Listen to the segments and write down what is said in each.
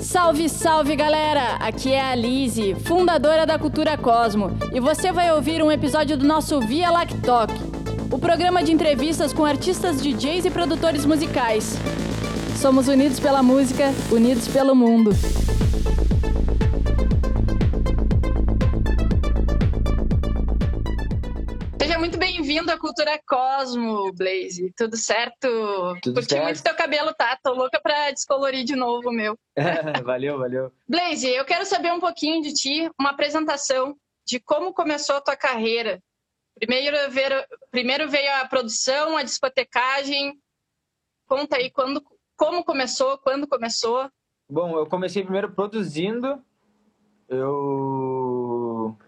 Salve, salve galera! Aqui é a Lise, fundadora da Cultura Cosmo, e você vai ouvir um episódio do nosso Via Lactoc, o programa de entrevistas com artistas, DJs e produtores musicais. Somos unidos pela música, unidos pelo mundo. Bem-vindo à Cultura Cosmo, Blaze. Tudo certo? Tudo Curti certo. muito teu cabelo, tá? Tô louca pra descolorir de novo o meu. valeu, valeu. Blaze, eu quero saber um pouquinho de ti, uma apresentação de como começou a tua carreira. Primeiro veio, primeiro veio a produção, a discotecagem. Conta aí quando, como começou, quando começou. Bom, eu comecei primeiro produzindo. Eu.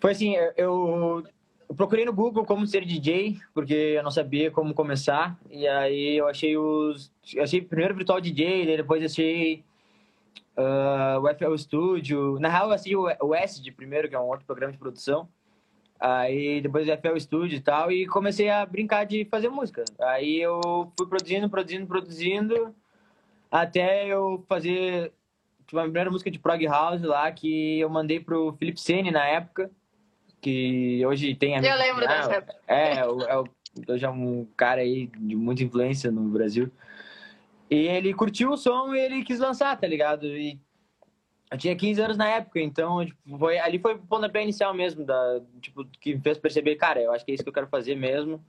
Foi assim, eu eu procurei no Google como ser DJ, porque eu não sabia como começar. E aí eu achei os. eu achei primeiro Virtual DJ, depois achei ah, o FL Studio. Na real, eu achei o o Acid primeiro, que é um outro programa de produção. Aí depois o FL Studio e tal, e comecei a brincar de fazer música. Aí eu fui produzindo, produzindo, produzindo, até eu fazer tipo, a primeira música de prog house lá, que eu mandei pro Felipe Sene na época, que hoje tem a Eu lembro dessa época. É, é, hoje é um cara aí de muita influência no Brasil. E ele curtiu o som e ele quis lançar, tá ligado? E eu tinha 15 anos na época, então tipo, foi, ali foi o pontapé inicial mesmo, da, tipo, que me fez perceber, cara, eu acho que é isso que eu quero fazer mesmo.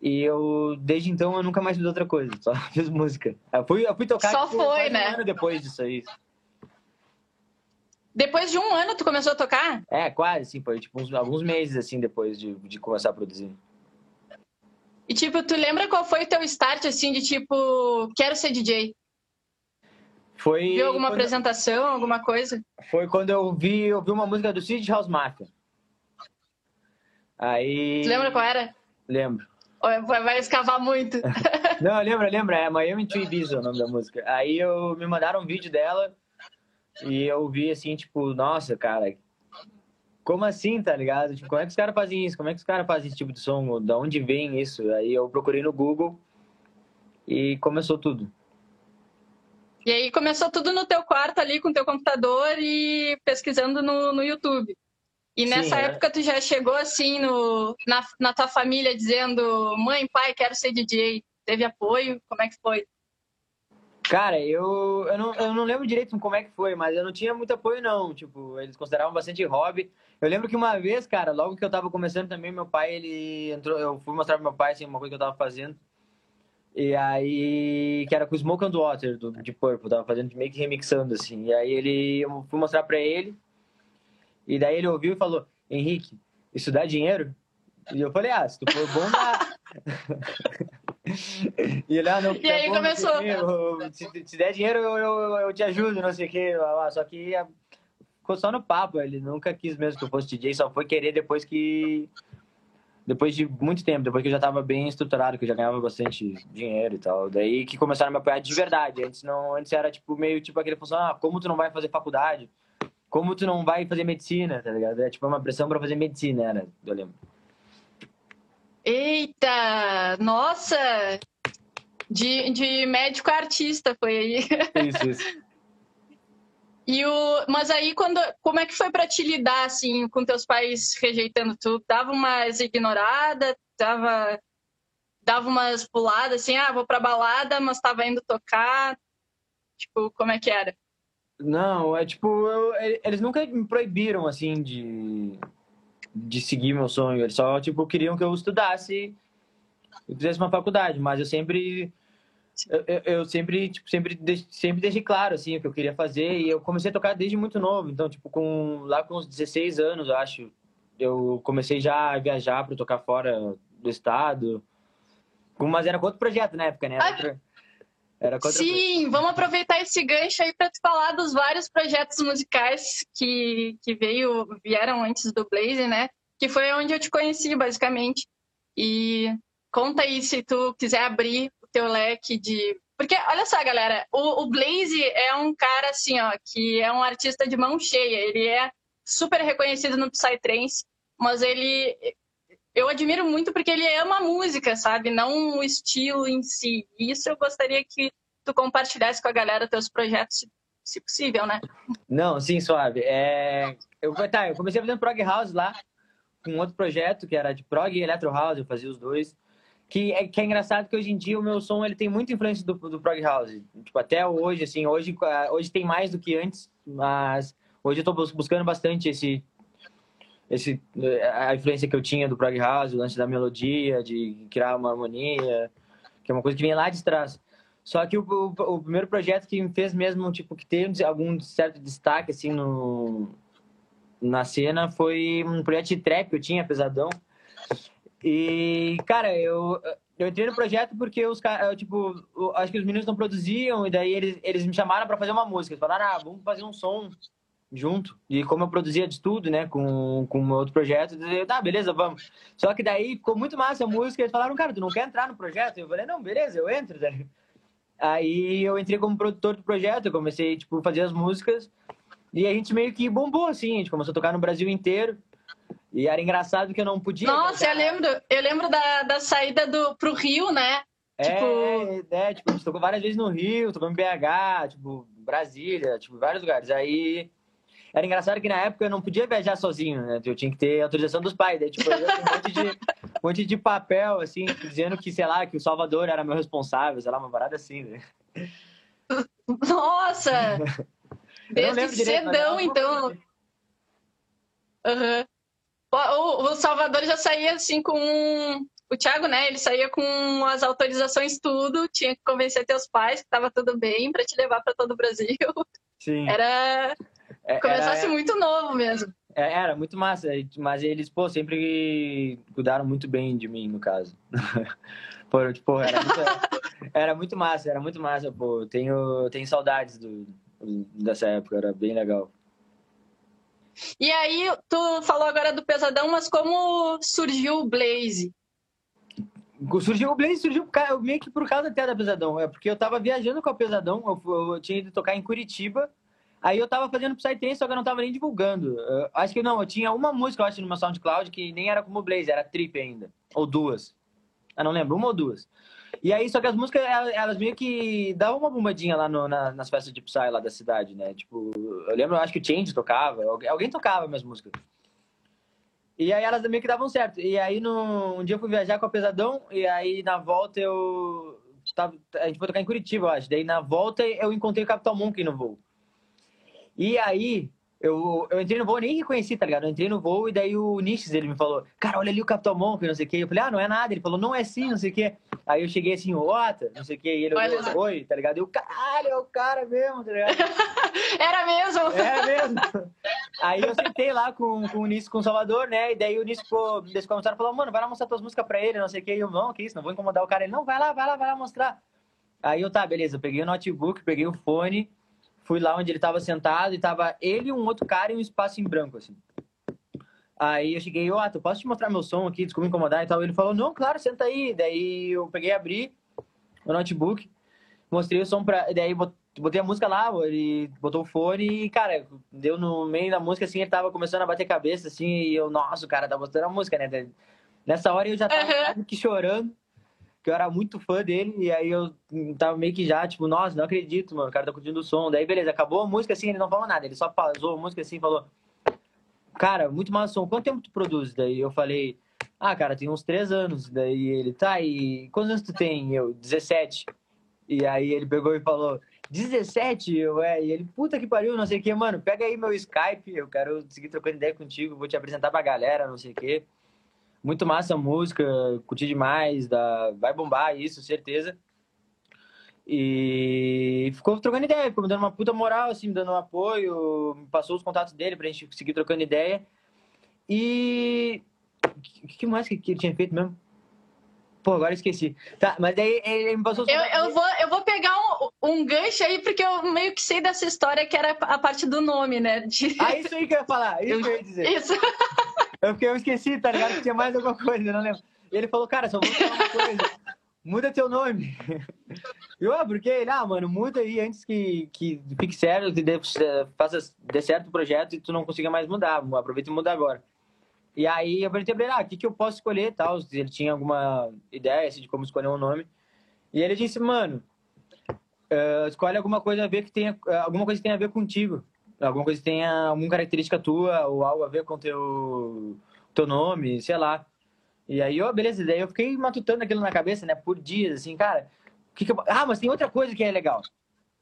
E eu, desde então, eu nunca mais fiz outra coisa, só fiz música. Eu fui, eu fui tocar Só tipo, foi, né? um ano depois disso aí. Depois de um ano, tu começou a tocar? É, quase, assim, foi tipo uns, alguns meses assim depois de, de começar a produzir. E tipo, tu lembra qual foi o teu start, assim, de tipo, quero ser DJ? Foi Viu alguma quando- apresentação, alguma coisa? Foi quando eu vi, eu vi uma música do Cid House Mafia. Aí. Tu lembra qual era? Lembro. Vai vai escavar muito. Não, lembra, lembra. É Miami to Ibiza o nome da música. Aí eu me mandaram um vídeo dela e eu vi assim, tipo, nossa, cara, como assim, tá ligado? Tipo, como é que os caras fazem isso? Como é que os caras fazem esse tipo de som? Da onde vem isso? Aí eu procurei no Google e começou tudo. E aí começou tudo no teu quarto ali com teu computador e pesquisando no, no YouTube. E Sim, nessa é. época tu já chegou assim no, na, na tua família dizendo mãe, pai, quero ser DJ. Teve apoio? Como é que foi? Cara, eu, eu, não, eu não lembro direito como é que foi, mas eu não tinha muito apoio, não. Tipo, eles consideravam bastante hobby. Eu lembro que uma vez, cara, logo que eu tava começando também, meu pai, ele entrou. Eu fui mostrar pro meu pai, assim, uma coisa que eu tava fazendo. E aí, que era com Smoke and Water, do, de Purple, tava fazendo meio que remixando, assim. E aí ele, eu fui mostrar pra ele. E daí ele ouviu e falou: Henrique, isso dá dinheiro? E eu falei: Ah, se tu for bom, dá. e ele, ah, não, E aí tá bom, começou. eu- se, se der dinheiro, eu, eu, eu te ajudo, não sei o quê. Só que ah, ficou só no papo, ele nunca quis mesmo que eu fosse DJ, só foi querer depois que. Depois de muito tempo, depois que eu já tava bem estruturado, que eu já ganhava bastante dinheiro e tal. Daí que começaram a me apoiar de verdade. Antes não, antes era tipo meio tipo aquele função, ah, como tu não vai fazer faculdade? Como tu não vai fazer medicina, tá ligado? É tipo uma pressão pra fazer medicina, era, eu lembro. Eita! Nossa! De, de médico artista foi aí. Isso, isso. E o, mas aí quando, como é que foi para te lidar assim com teus pais rejeitando tu? Dava umas ignorada, dava dava umas puladas assim, ah, vou pra balada, mas tava indo tocar. Tipo, como é que era? Não, é tipo, eu- eles nunca me proibiram, assim, de, de seguir meu sonho. Eles só, tipo, queriam que eu estudasse e fizesse uma faculdade. Mas eu sempre, eu, eu- eu sempre, tipo, sempre, sempre deixei claro, assim, o que eu queria fazer. E eu comecei a tocar desde muito novo. Então, tipo, com, lá com uns 16 anos, eu acho, eu comecei já a viajar para tocar fora do estado. Mas era com outro projeto na época, né? Era, Ah, era coisa. Sim, vamos aproveitar esse gancho aí para te falar dos vários projetos musicais que, que veio, vieram antes do Blaze, né? Que foi onde eu te conheci, basicamente. E conta aí se tu quiser abrir o teu leque de. Porque, olha só, galera, o, o Blaze é um cara assim, ó, que é um artista de mão cheia. Ele é super reconhecido no Psytrance, mas ele. Eu admiro muito porque ele ama a música, sabe? Não o estilo em si. E isso eu gostaria que tu compartilhasse com a galera teus projetos, se possível, né? Não, sim, suave. É... Eu, tá, eu comecei fazendo prog house lá, com outro projeto que era de prog e electro house, eu fazia os dois. Que é, que é engraçado que hoje em dia o meu som ele tem muita influência do, do prog house. Tipo, até hoje, assim, hoje, hoje tem mais do que antes, mas hoje eu tô buscando bastante esse, esse, a influência que eu tinha do prog house, o lance da melodia, de criar uma harmonia, que é uma coisa que vem lá de trás. Só que o, o, o, primeiro projeto que me fez mesmo, tipo, que teve algum certo destaque, assim, no, na cena foi um projeto de trap que eu tinha, Pesadão. E, cara, eu, eu entrei no projeto porque os caras, tipo, acho que os meninos não produziam, e daí eles, eles me chamaram para fazer uma música. Eles falaram, ah, vamos fazer um som junto. E como eu produzia de tudo, né, com, com outro projeto, eu tá, beleza, vamos. Só que daí ficou muito massa a música, eles falaram, cara, tu não quer entrar no projeto? Eu falei, não, beleza, eu entro. Aí eu entrei como produtor do projeto, eu comecei, tipo, a fazer as músicas. E a gente meio que bombou, assim, a gente começou a tocar no Brasil inteiro. E era engraçado que eu não podia. Nossa, eu lembro, eu lembro da, da saída do, pro Rio, né? É, tipo... é, tipo, a gente tocou várias vezes no Rio, tocou em BH, tipo, Brasília, tipo, vários lugares. Aí era engraçado que na época eu não podia viajar sozinho, né? Eu tinha que ter autorização dos pais. Daí, tipo, eu um monte de, um monte de papel, assim, dizendo que, sei lá, que o Salvador era meu responsável, sei lá, uma parada assim, né? Nossa! Desde cedão, então. Uhum. O, o, Salvador já saía assim com. O Thiago, né? Ele saía com as autorizações, tudo. Tinha que convencer teus pais que tava tudo bem para te levar para todo o Brasil. Sim. Era. É, Começasse era, muito novo mesmo. É, era muito massa, mas eles, pô, sempre cuidaram muito bem de mim, no caso. pô, tipo, era muito, era muito massa, era muito massa, pô. Tenho, tenho saudades do, dessa época, era bem legal. E aí, tu falou agora do Pesadão, mas como surgiu o Blaze? Surgiu o Blaze, surgiu meio que por causa até da Pesadão. É porque eu tava viajando com a Pesadão, eu, eu tinha ido tocar em Curitiba, Aí eu tava fazendo Psytrance, só que eu não tava nem divulgando. Eu, acho que não, eu tinha uma música, eu acho, meu SoundCloud que nem era como Blaze, era Trip ainda. Ou duas. Eu não lembro, uma ou duas. E aí, só que as músicas, elas meio que davam uma bombadinha lá no, na, nas festas de Psy lá da cidade, né? Tipo, eu lembro, eu acho que o Change tocava, alguém, alguém tocava minhas músicas. E aí elas meio que davam certo. E aí no, um dia eu fui viajar com a Pesadão, e aí na volta eu. Tava, a gente foi tocar em Curitiba, eu acho. Daí na volta eu encontrei o Capital Monkey no voo. E aí, eu, eu entrei no voo, nem reconheci, tá ligado? Eu entrei no voo e daí o Nishes, ele me falou, cara, olha ali o Capitão Monk, não sei o quê. Eu falei, ah, não é nada. Ele falou, não é sim, não sei o quê. Aí eu cheguei assim, Ota, não sei o quê. E ele olhou, oi, tá ligado? E eu, caralho, é o cara mesmo, tá ligado? Era mesmo? Era mesmo. Aí eu sentei lá com, com o Nisses, com o Salvador, né? E daí o Nisses, pô, desse comentário, falou, mano, vai lá mostrar tuas músicas pra ele, não sei o quê. E eu, não, que isso, não vou incomodar o cara. Ele, não, vai lá, vai lá, vai lá mostrar. Aí eu, tá, beleza. Eu peguei o notebook, peguei o fone fui lá onde ele estava sentado e tava ele e um outro cara em um espaço em branco, assim. Aí eu cheguei, ó, oh, tu posso te mostrar meu som aqui, desculpa me incomodar e tal. Ele falou, não, claro, senta aí. Daí eu peguei, abri o notebook, mostrei o som pra. Daí botei a música lá, ele botou o fone e, cara, deu no meio da música, assim, ele tava começando a bater cabeça, assim, e eu, nossa, o cara tá mostrando a música, né? Nessa hora eu já tava uhum. que chorando que eu era muito fã dele, e aí eu tava meio que já, tipo, nossa, não acredito, mano, o cara tá curtindo o som. Daí, beleza, acabou a música assim, ele não falou nada, ele só pausou a música assim e falou, cara, muito massa som, quanto tempo tu produz? Daí eu falei, ah, cara, tem uns três anos. Daí ele, tá, e quantos anos tu tem? Eu, 17. E aí ele pegou e falou, 17? Eu, é, e ele, puta que pariu, não sei o que, mano, pega aí meu Skype, eu quero seguir trocando ideia contigo, vou te apresentar pra galera, não sei o que muito massa a música, curti demais, dá, vai bombar isso, certeza. E ficou trocando ideia, ficou me dando uma puta moral, assim, me dando um apoio, me passou os contatos dele pra gente seguir trocando ideia. E. O que, mais que, que ele tinha feito mesmo? Pô, agora esqueci. Tá, mas daí ele me passou os eu, eu vou Eu vou pegar um, um gancho aí, porque eu meio que sei dessa história que era a parte do nome, né? De... Ah, isso aí que eu ia falar, isso eu, que eu ia dizer. Isso. É porque eu esqueci, tá ligado? Que tinha mais alguma coisa, não lembro. E ele falou, cara, só vou falar uma coisa. Muda teu nome. Eu, ah, porque ele, ah, mano, muda aí antes que, que fique sério, que dê, faça, dê certo o projeto e tu não consiga mais mudar. Aproveita e muda agora. E aí eu perguntei pra ele, ah, o que, que eu posso escolher e tal, ele tinha alguma ideia assim, de como escolher um nome. E ele disse, mano, uh, escolhe alguma coisa a ver que tenha alguma coisa que tenha a ver contigo, alguma coisa que tenha alguma característica tua ou algo a ver com teu teu nome, sei lá. E aí, ó, beleza, daí eu fiquei matutando aquilo na cabeça, né, por dias, assim, cara. Que que eu... Ah, mas tem outra coisa que é legal.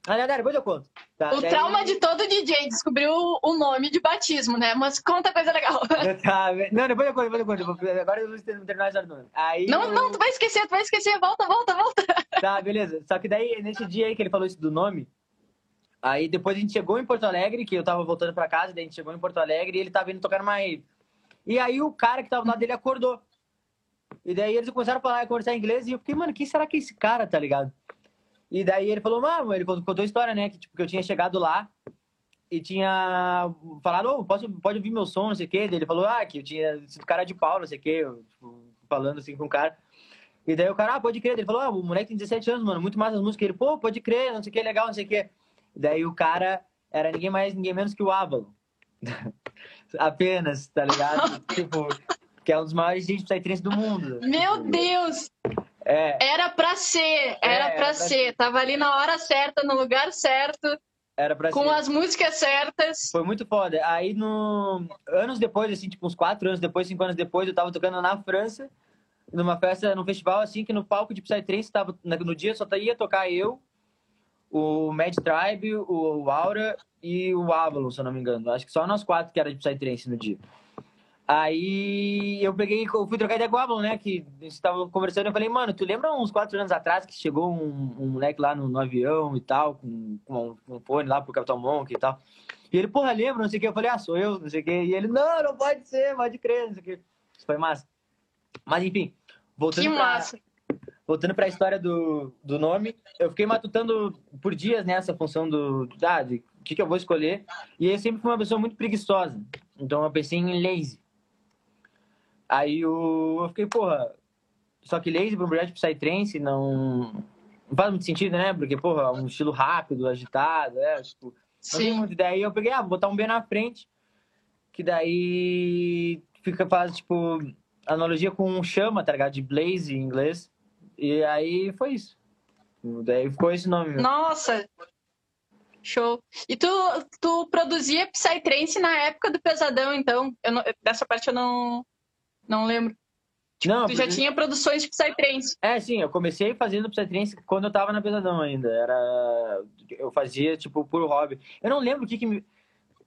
Ah, não, depois eu conto. Tá, o daí... trauma de todo DJ descobriu o nome de batismo, né? Mas conta coisa legal. Tá, não, depois eu conto, depois eu conto. Agora eu vou terminar essa nome. Aí não, eu... não, tu vai esquecer, tu vai esquecer. Volta, volta, volta. Tá, beleza. Só que daí, nesse dia aí que ele falou isso do nome, aí depois a gente chegou em Porto Alegre, que eu tava voltando pra casa, daí a gente chegou em Porto Alegre e ele tava indo tocar numa rave. E aí o cara que tava lá dele acordou. E daí eles começaram a falar, a conversar em inglês, e eu fiquei, mano, quem será que é esse cara, tá ligado? E daí ele falou, mano, ele contou a história, né? Que, tipo, que eu tinha chegado lá e tinha falado, oh, posso, pode ouvir meu som, não sei o quê. Daí ele falou, ah, que eu tinha sido cara de pau, não sei o quê, eu, tipo, falando assim com o cara. E daí o cara, ah, pode crer. Ele falou, ah, o moleque tem 17 anos, mano, muito massa as músicas. Ele, pô, pode crer, não sei o que, legal, não sei o que. Daí o cara era ninguém mais, ninguém menos que o Avalon. Apenas, tá ligado? tipo, que é um dos maiores DJs psytrance do mundo. Meu tipo, Deus! É. Era pra ser, era é, pra, pra ser. ser. Tava ali na hora certa, no lugar certo. Era pra com ser. as músicas certas. Foi muito foda. Aí, no... anos depois, assim, tipo, uns quatro anos depois, cinco anos depois, eu tava tocando na França, numa festa, num festival, assim, que no palco de Psytrance, tava, no dia só ia tocar eu, o Mad Tribe, o Aura e o Avalon, se eu não me engano. Acho que só nós quatro que era de Psytrance no dia. Aí eu peguei, eu fui trocar ideia com o Avalon, né? Que a gente tava conversando, eu falei, mano, tu lembra uns quatro anos atrás que chegou um, um moleque lá no, no, avião e tal, com, com um, fone lá pro Capitão Monk e tal. E ele, porra, lembra, não sei o que. Eu falei, ah, sou eu, não sei o que. E ele, não, não pode ser, pode crer, não sei o que. Isso foi massa. Mas enfim, voltando que pra, massa. Voltando pra história do, do nome, eu fiquei matutando por dias nessa função do, ah, de o que, que eu vou escolher. E eu sempre fui uma pessoa muito preguiçosa. Então eu pensei em lazy. Aí eu, eu fiquei, porra, só que lazy para um projeto Psytrance não, não faz muito sentido, né? Porque, porra, um estilo rápido, agitado, é, tipo... Sim. Daí eu peguei, ah, vou botar um B na frente, que daí fica, faz, tipo, analogia com chama, tá ligado? De blaze em inglês. E aí foi isso. Daí ficou esse nome. Nossa! Show. E tu, tu produzia Psytrance na época do Pesadão, então? Eu não, dessa parte eu não, não lembro. Tipo, não, tu já tinha produções de Psytrance. É, sim, eu comecei fazendo Psytrance quando eu tava na Pesadão ainda. Era... Eu fazia, tipo, por hobby. Eu não lembro o que que me...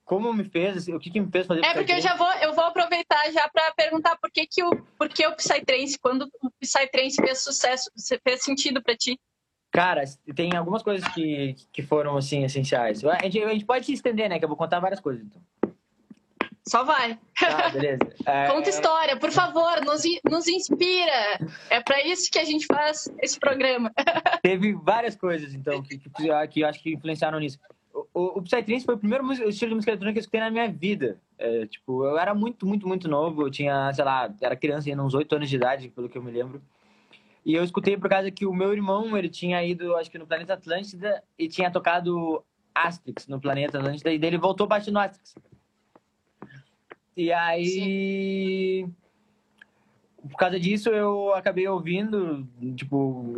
Como me fez, o que que me fez fazer É, porque eu já vou, eu vou aproveitar já para perguntar por que que o, por que o Psytrance, quando o Psytrance fez sucesso, fez sentido para ti? Cara, tem algumas coisas que, que foram, assim, essenciais. A gente, a gente pode se estender, né? Que eu vou contar várias coisas, então. Só vai. Tá, beleza. É... Conta história, por favor, nos, nos inspira. É para isso que a gente faz esse programa. Teve várias coisas, então, que, que, que eu acho que influenciaram nisso. O, o Psytrance foi o primeiro estilo de música eletrônica que eu escutei na minha vida. É, tipo, eu era muito, muito, muito novo. Eu tinha, sei lá, era criança, ainda uns 8 anos de idade, pelo que eu me lembro. E eu escutei por causa que o meu irmão, ele tinha ido, acho que no Planeta Atlântida, e tinha tocado Asterix no Planeta Atlântida, e daí ele voltou batendo Asterix. E aí, Sim. por causa disso, eu acabei ouvindo, tipo,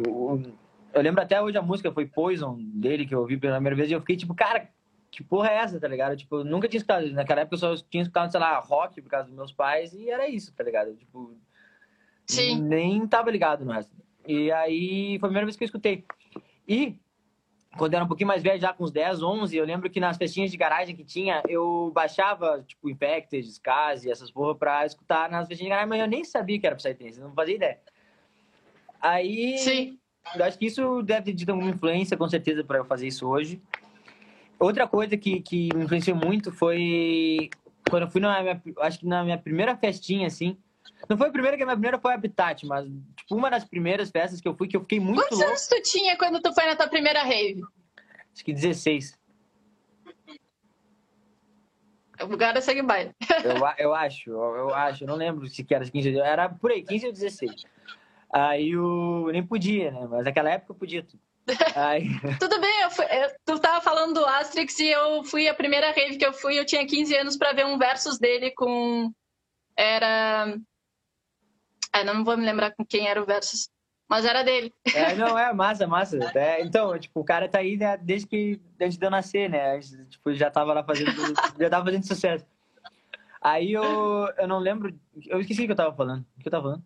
eu lembro até hoje a música foi Poison dele, que eu ouvi pela primeira vez, e eu fiquei tipo, cara, que porra é essa, tá ligado? Tipo, eu nunca tinha escutado. Naquela época eu só tinha escutado, sei lá, rock por causa dos meus pais, e era isso, tá ligado? Tipo, Sim. nem tava ligado no resto. E aí foi a primeira vez que eu escutei. E quando eu era um pouquinho mais velho, já com uns 10, 11, eu lembro que nas festinhas de garagem que tinha, eu baixava, tipo, Infected, Skazi, essas porra pra escutar nas festinhas de garagem, mas eu nem sabia que era Psytrance, não fazia ideia. Aí, Sim. Eu acho que isso deve ter tido alguma influência, com certeza, para eu fazer isso hoje. Outra coisa que, que me influenciou muito foi quando eu fui na minha, acho que na minha primeira festinha, assim, não foi a primeira, que a minha primeira foi Habitat, mas, tipo, uma das primeiras festas que eu fui, que eu fiquei muito Quantos louco. anos tu tinha quando tu foi na tua primeira rave? Acho que 16. O é segue baile. eu, eu acho, eu, eu acho, eu não lembro se que era 15 era por aí, 15 ou 16. Aí eu nem podia, né? Mas naquela época eu podia tudo. Aí... Tudo bem, eu fui, eu, tu tava falando do Asterix e eu fui a primeira rave que eu fui, eu tinha 15 anos para ver um versus dele com era. É, não vou me lembrar com quem era o versus. mas era dele. É, não, é massa, massa. É, então, tipo, o cara tá aí né, desde que antes de eu nascer, né? Tipo, já tava lá fazendo, já tava fazendo sucesso. Aí eu, eu não lembro, eu esqueci o que eu tava falando. O que eu tava falando?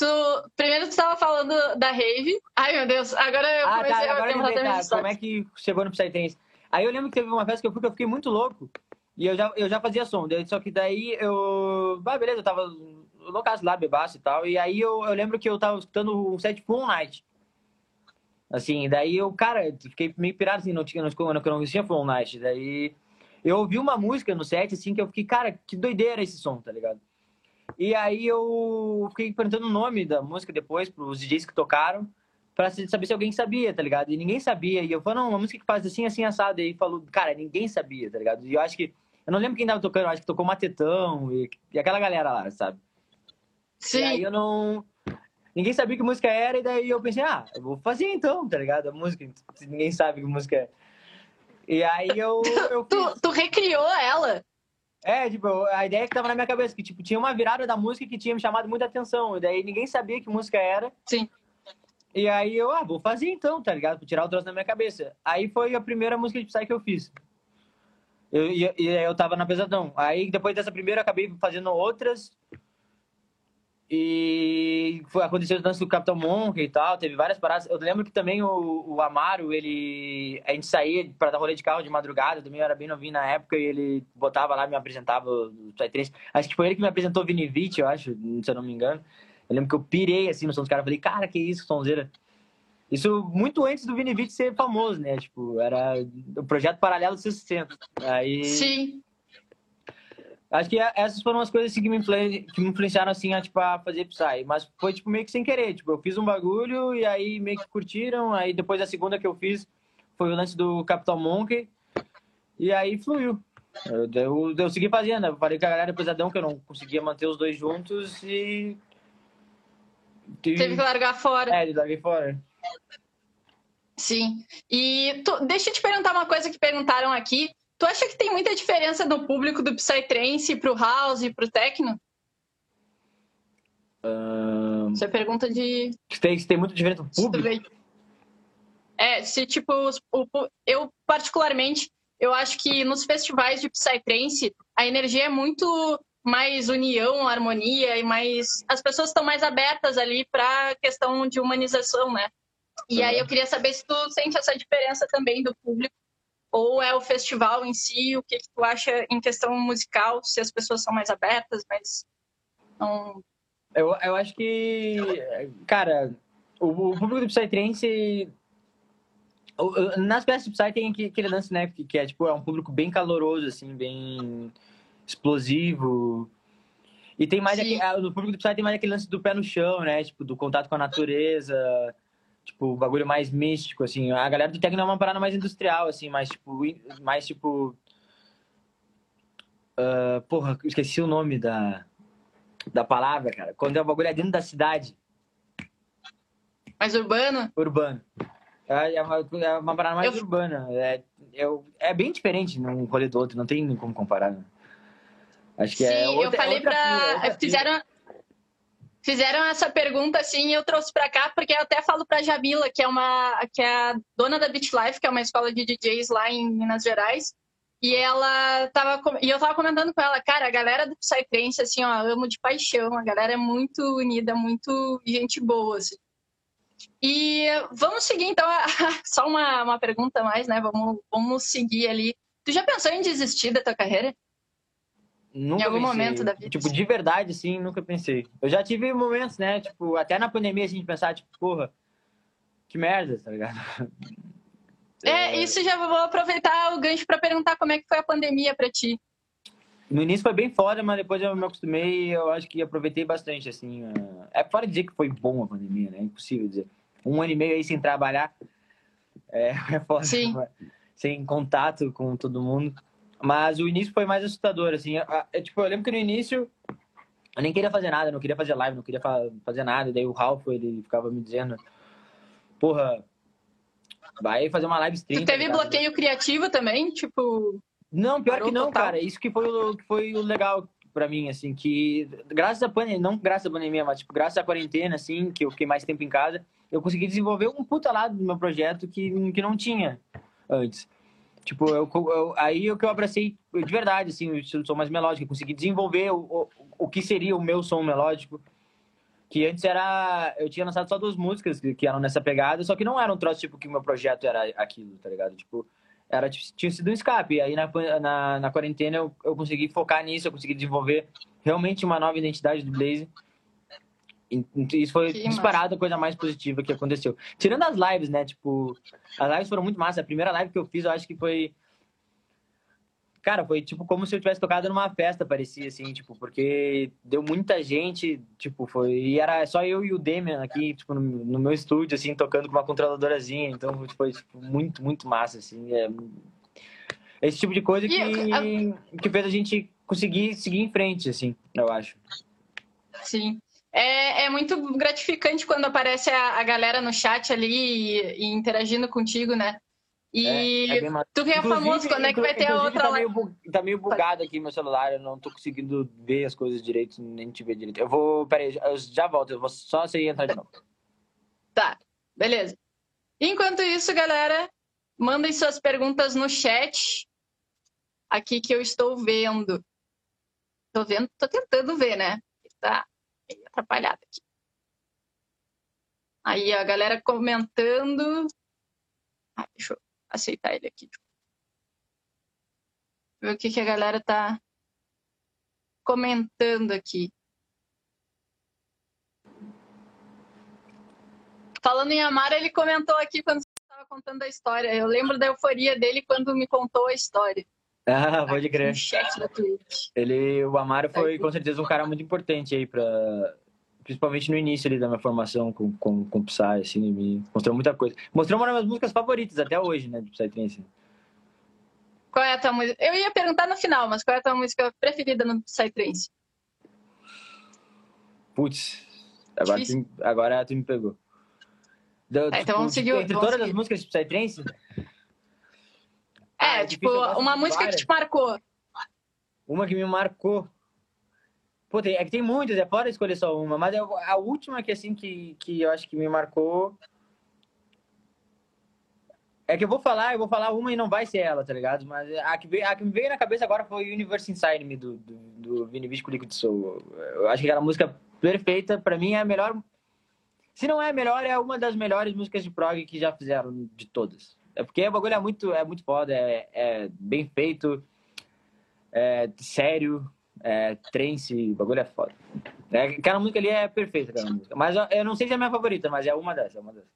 Tu, primeiro tu estava falando da rave. Ai, meu Deus, agora eu ah, comecei tá, a agora perguntar lembrei, tá, como é que chegou no Psytrance? Aí eu lembro que teve uma festa que eu fui que eu fiquei muito louco. E eu já, eu já fazia som. Só que daí eu. Ah, beleza, eu tava loucaço lá, bebaço e tal. E aí eu, eu lembro que eu tava escutando um set Full Night. Assim, daí eu, cara, fiquei meio pirado assim, não tinha, não, não, não tinha Full Night. Daí eu ouvi uma música no set, assim, que eu fiquei, cara, que doideira esse som, tá ligado? E aí eu fiquei perguntando o nome da música depois pros DJs que tocaram, pra saber se alguém sabia, tá ligado? E ninguém sabia. E eu falei, não, uma música que faz assim, assim, assado. E aí falou, cara, ninguém sabia, tá ligado? E eu acho que, eu não lembro quem tava tocando, eu acho que tocou Matetão e, e aquela galera lá, sabe? Sim. E aí eu não. Ninguém sabia que música era, e daí eu pensei, ah, eu vou fazer então, tá ligado? A música, ninguém sabe que música é. E aí eu. eu tu, tu recriou ela? É, tipo, a ideia que tava na minha cabeça, que tipo, tinha uma virada da música que tinha me chamado muita atenção. E daí ninguém sabia que música era. Sim. E aí eu, ah, vou fazer então, tá ligado? Vou tirar o troço da minha cabeça. Aí foi a primeira música de Psy que eu fiz. Eu, e, e eu tava na pesadão. Aí depois dessa primeira eu acabei fazendo outras. E foi, aconteceu o lance do Capitão Monk e tal, teve várias paradas. Eu lembro que também o, o Amaro, ele. A gente saía para dar rolê de carro de madrugada, também eu era bem novinho na época, e ele botava lá, me apresentava o Psytrance. Acho que foi ele que me apresentou Vinivite, eu acho, se eu não me engano. Eu lembro que eu pirei assim no som dos caras, falei, cara, que isso, sonzeira. Isso muito antes do Vinivite ser famoso, né? Tipo, era o projeto paralelo do 60. Aí. Sim. Acho que essas foram as coisas que me, que me influenciaram, assim, a, tipo, a fazer Psy. Mas foi, tipo, meio que sem querer. Tipo, eu fiz um bagulho e aí meio que curtiram. Aí depois a segunda que eu fiz foi o lance do Capital Monkey. E aí fluiu. Eu, eu, eu segui fazendo. Eu falei com a galera pesadão que eu não conseguia manter os dois juntos e... Teve que largar fora. É, larguei fora. Sim. E tu, deixa eu te perguntar uma coisa que perguntaram aqui. Tu acha que tem muita diferença no público do Psytrance pro House e pro Techno? Um... Você pergunta de. Tem, tem muita diferença no público? É, se tipo, o, eu particularmente, eu acho que nos festivais de Psytrance, a energia é muito mais união, harmonia e mais. As pessoas estão mais abertas ali para questão de humanização, né? E aí eu queria saber se tu sente essa diferença também do público ou é o festival em si? O que, que tu acha em questão musical? Se as pessoas são mais abertas, mas não... Eu, eu acho que, cara, o, o público do Psytrance... Nas peças de Psy tem aquele lance, né? Que, que é, tipo, é um público bem caloroso, assim, bem explosivo. E tem mais... Aquele, no público do Psy tem mais aquele lance do pé no chão, né? Tipo, do contato com a natureza tipo, o bagulho mais místico, assim. A galera do techno é uma parada mais industrial, assim, mais, tipo, mais, tipo... Uh, porra, esqueci o nome da, da palavra, cara. Quando é o bagulho é dentro da cidade. Mais urbano? Urbano. É, é uma, é uma parada mais eu... urbana. É, é, é bem diferente num rolê do outro, não tem como comparar. Né? Acho que é Sim, é outra, eu falei pra... Fizeram... Fizeram essa pergunta assim e eu trouxe para cá porque eu até falo para Jamila, que é uma que é a dona da Beach Life, que é uma escola de DJs lá em Minas Gerais. E ela tava e eu tava comentando com ela, cara, a galera do Psytrance assim, ó, amo de paixão, a galera é muito unida, muito gente boa assim. E vamos seguir então, só uma, uma pergunta mais, né? Vamos vamos seguir ali. Tu já pensou em desistir da tua carreira? Nunca em algum pensei. momento da vida. Tipo, de verdade, sim, nunca pensei. Eu já tive momentos, né? Tipo, até na pandemia a gente pensar, tipo, porra, que merda, tá ligado? É, é... isso já vou aproveitar o gancho para perguntar como é que foi a pandemia para ti. No início foi bem foda, mas depois eu me acostumei e eu acho que aproveitei bastante, assim. É, é fora dizer que foi bom a pandemia, né? É impossível dizer. Um ano e meio aí sem trabalhar é, é foda. Sim. Sem contato com todo mundo. Mas o início foi mais assustador, assim. É, tipo, eu lembro que no início eu nem queria fazer nada, não queria fazer live, não queria fazer nada. Daí o Ralph, ele ficava me dizendo, porra, vai fazer uma live stream. Tu teve tá bloqueio criativo também? Tipo. Não, pior que não, total. cara. Isso que foi, o, que foi o legal. para mim, assim, que graças à pandemia, não graças à pandemia, mas tipo, graças à quarentena, assim, que eu fiquei mais tempo em casa, eu consegui desenvolver um puta lado do meu projeto que, que não tinha antes. Tipo, eu, eu, aí o que eu abracei de verdade, assim, o som mais melódico, eu consegui desenvolver o, o, o que seria o meu som melódico, que antes era. Eu tinha lançado só duas músicas que, que eram nessa pegada, só que não era um troço tipo que o meu projeto era aquilo, tá ligado? Tipo, era, tinha sido um escape. Aí na, na, na quarentena eu, eu consegui focar nisso, eu consegui desenvolver realmente uma nova identidade do Blaze. E, isso foi que disparado massa. a coisa mais positiva que aconteceu. Tirando as lives, né? Tipo, as lives foram muito massa. A primeira live que eu fiz, eu acho que foi Cara, foi tipo como se eu tivesse tocado numa festa, parecia assim, tipo, porque deu muita gente, tipo, foi. E era só eu e o Demian aqui, tipo, no, no meu estúdio, assim, tocando com uma controladorazinha. Então foi, tipo, muito, muito massa, assim. É... Esse tipo de coisa que, que fez a gente conseguir seguir em frente, assim, eu acho. Sim. É, é muito gratificante quando aparece a, a galera no chat ali e, e interagindo contigo, né? E é, é tu que é famoso, quando é que vai ter a outra tá meio, tá meio bugado aqui meu celular, eu não tô conseguindo ver as coisas direito, nem te ver direito. Eu vou, peraí, eu já volto, eu vou só você entrar de novo. Tá, beleza. Enquanto isso, galera, mandem suas perguntas no chat, aqui que eu estou vendo. Tô vendo, tô tentando ver, né? Tá meio atrapalhado aqui. Aí a galera comentando. Ah, deixa eu aceitar ele aqui. Ver o que, que a galera tá comentando aqui. Falando em Amaro, ele comentou aqui quando você estava contando a história. Eu lembro da euforia dele quando me contou a história. Ah, pode crer. chat da Twitch. Ele, o Amaro foi com certeza um cara muito importante aí para principalmente no início ali da minha formação com, com, com Psy, assim, me mostrou muita coisa. Mostrou uma das minhas músicas favoritas até hoje, né, de Psytrance. Qual é a tua música? Eu ia perguntar no final, mas qual é a tua música preferida no Psytrance? Putz, agora, tu, agora tu me pegou. Do, é, então vamos seguir. Entre vamos todas seguir. as músicas de Psytrance? É, tipo, uma música várias. que te marcou. Uma que me marcou. Pô, tem, é que tem muitas, é fora escolher só uma, mas a última que, assim, que, que eu acho que me marcou. É que eu vou falar, eu vou falar uma e não vai ser ela, tá ligado? Mas a que, veio, a que me veio na cabeça agora foi Universe Inside Me, do, do, do Vini Visco Liquid Soul. Eu acho que aquela música perfeita, pra mim é a melhor. Se não é a melhor, é uma das melhores músicas de prog que já fizeram de todas. É porque o bagulho é muito, é muito foda, é, é bem feito, é sério, é, trance, o bagulho é foda. É, aquela música ali é perfeita, aquela música. Mas eu, não sei se é a minha favorita, mas é uma dessas, é uma dessas.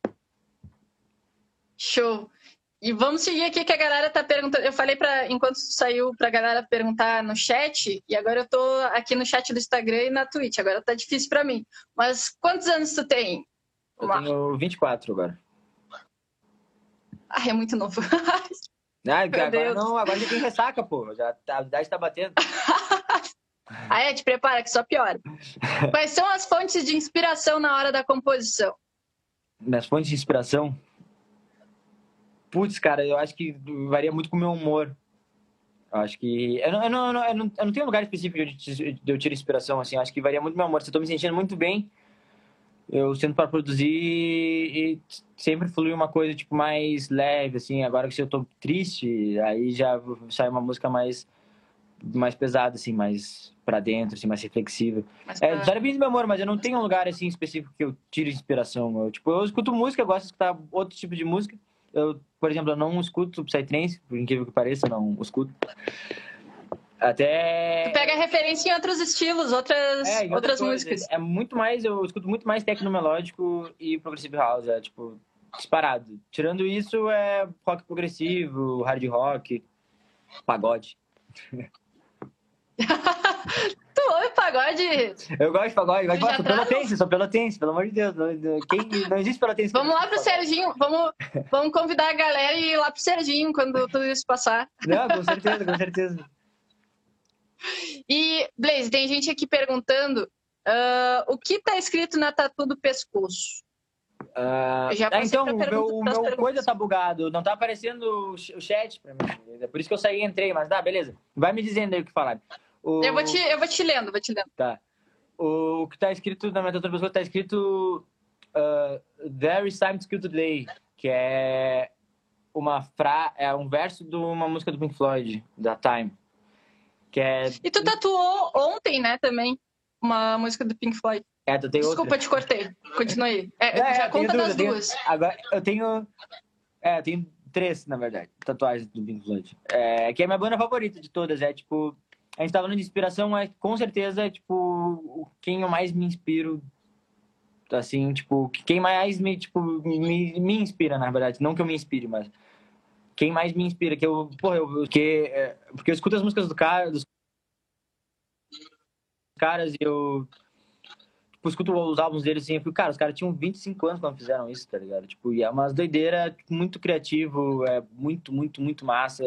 Show. E vamos seguir aqui que a galera tá perguntando. Eu falei para enquanto saiu pra galera perguntar no chat, e agora eu tô aqui no chat do Instagram e na Twitch. Agora tá difícil para mim. Mas quantos anos tu tem? Eu tenho 24 agora. Ah, é muito novo. Ah, agora não, agora já tem ressaca, pô. Já, a idade tá batendo. Ah, é? Te prepara que só piora. Quais são as fontes de inspiração na hora da composição? Minhas fontes de inspiração? Putz, cara, eu acho que varia muito com o meu humor. Eu acho que. Eu não, eu não, eu não, eu não, tenho um lugar específico de eu tiro inspiração, assim. Eu acho que varia muito meu humor. Se eu tô me sentindo muito bem, eu sento para produzir e sempre flui uma coisa, tipo, mais leve, assim. Agora que se eu tô triste, aí já sai uma música mais mais pesada, assim, mais para dentro, assim, mais reflexiva. Mas é, pra... é, meu amor, mas eu não tenho um lugar, assim, específico que eu tire inspiração. Eu, tipo, eu escuto música, eu gosto de escutar outro tipo de música. Eu, por exemplo, eu não escuto Psytrance, por incrível que pareça, não escuto. Até... Tu pega referência em outros estilos, outras, é, outras músicas. É muito mais, eu escuto muito mais techno melódico e progressive house, é, tipo, disparado. Tirando isso, é rock progressivo, hard rock, pagode. tu ouve pagode? Eu gosto de pagode, eu gosto, sou pelotense, sou pelotense, pelo amor de Deus. Não, quem, não existe pelotense. Vamos lá pro Serginho, vamos, vamos convidar a galera e ir lá pro Serginho quando tudo isso passar. Não, com certeza, com certeza. E, Blaze, tem gente aqui perguntando uh, o que tá escrito na tatu do pescoço? Uh, ah, então, o meu, meu coisa tá bugado. Não tá aparecendo o chat pra mim. É por isso que eu saí e entrei, mas tá, beleza. Vai me dizendo aí o que falar. O... Eu, vou te, eu vou te lendo, vou te lendo. Tá. O que tá escrito na minha outra pessoa tá escrito uh, There is time to kill today, que é uma fra... é um verso de uma música do Pink Floyd, da Time. Que é... E tu tatuou ontem, né, também, uma música do Pink Floyd. É, tu tem Desculpa, outra. te cortei. Continue. É, É, já conta duas, das tenho- duas. Agora, eu tenho. É, eu tenho três, na verdade, tatuagens do Pink Floyd. É, que é a minha banda favorita de todas. É tipo. A gente tá falando de inspiração, mas com certeza, tipo, quem eu mais me inspiro. Assim, tipo, quem mais me, tipo, me, me inspira, na verdade. Não que eu me inspire, mas. Quem mais me inspira, que eu. Porra, eu. Que, é, porque eu escuto as músicas do cara, dos caras e eu tipo, escuto os álbuns deles assim, eu fico, cara, os caras tinham 25 anos quando fizeram isso, tá ligado? Tipo, e é umas doideira, tipo, muito criativo, é muito, muito, muito massa.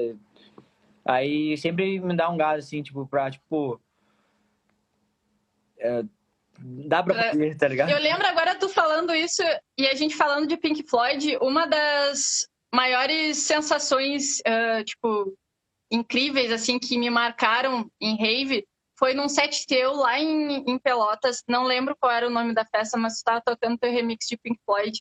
Aí sempre me dá um gás, assim, tipo, pra, tipo, é, dá pra É, fazer, tá ligado? Eu lembro agora tu falando isso e a gente falando de Pink Floyd, uma das maiores sensações, ah, tipo, incríveis, assim, que me marcaram em rave foi num set teu lá em, em Pelotas. Não lembro qual era o nome da festa, mas tu tava tocando teu remix de Pink Floyd.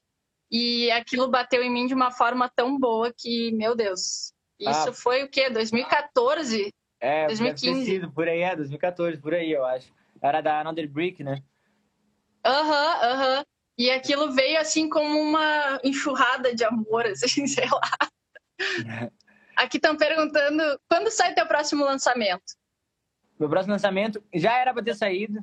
E aquilo bateu em mim de uma forma tão boa que, meu Deus. Isso Ah. foi o quê? 2014? É, deve ter 2015. sido, por aí, é, 2014, por aí, eu acho. Era da Another Brick, né? Aham, aham. E aquilo veio assim como uma enxurrada de amor, assim, sei lá. Aqui estão perguntando quando sai teu próximo lançamento? Meu próximo lançamento já era pra ter saído.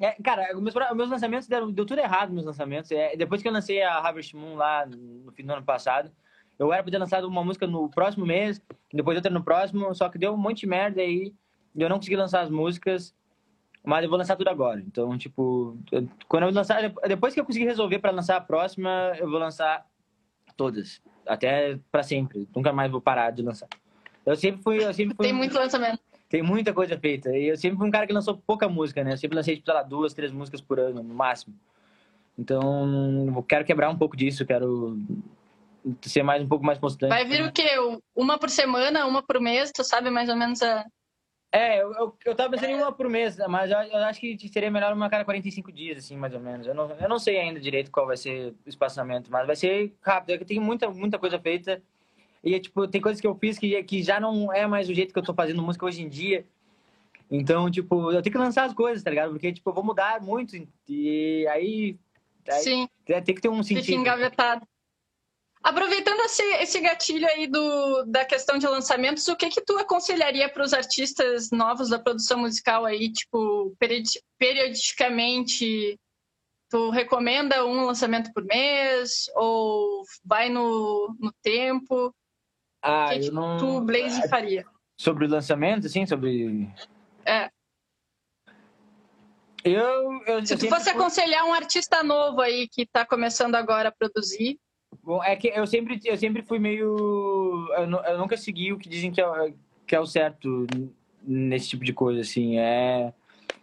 É, cara, meus, meus lançamentos deram, deu tudo errado, meus lançamentos. É, depois que eu lancei a Harvest Moon lá no fim do ano passado, eu era pra ter lançado uma música no próximo mês, depois outra no próximo, só que deu um monte de merda aí, eu não consegui lançar as músicas, mas eu vou lançar tudo agora. Então, tipo, eu- quando eu lançar, depois que eu conseguir resolver pra lançar a próxima, eu vou lançar todas, até pra sempre. Nunca mais vou parar de lançar. Eu sempre fui, eu sempre fui Tem muito lançamento. tem muita coisa feita. E eu sempre fui um cara que lançou pouca música, né? Eu sempre lancei, tipo, sei lá, duas, três músicas por ano, no máximo. Então, eu quero quebrar um pouco disso, quero ser mais um pouco mais constante. Vai vir o quê? Uma por semana, uma por mês? Tu sabe mais ou menos a. É, eu, eu, eu tava pensando em uma por mês, mas eu, eu acho que seria melhor uma cada 45 dias, assim, mais ou menos. Eu não, eu não sei ainda direito qual vai ser o espaçamento, mas vai ser rápido. É tem muita, muita coisa feita. E, tipo, tem coisas que eu fiz que, que já não é mais o jeito que eu tô fazendo música hoje em dia. Então, tipo, eu tenho que lançar as coisas, tá ligado? Porque, tipo, eu vou mudar muito. E aí, aí Sim, tem que ter um fica sentido. engavetado. Aproveitando esse, esse gatilho aí do, da questão de lançamentos, o que que tu aconselharia para os artistas novos da produção musical aí, tipo, periodi- periodicamente, tu recomenda um lançamento por mês ou vai no, no tempo? Ah, o que, que eu não... tu, Blaze, faria? Sobre o lançamento, assim, sobre... É. Eu, eu, Se tu sempre fosse fui- aconselhar um artista novo aí que está começando agora a produzir, Bom, é que eu sempre, eu sempre fui meio. Eu, eu nunca segui o que dizem que é, que é o certo nesse tipo de coisa, assim. É...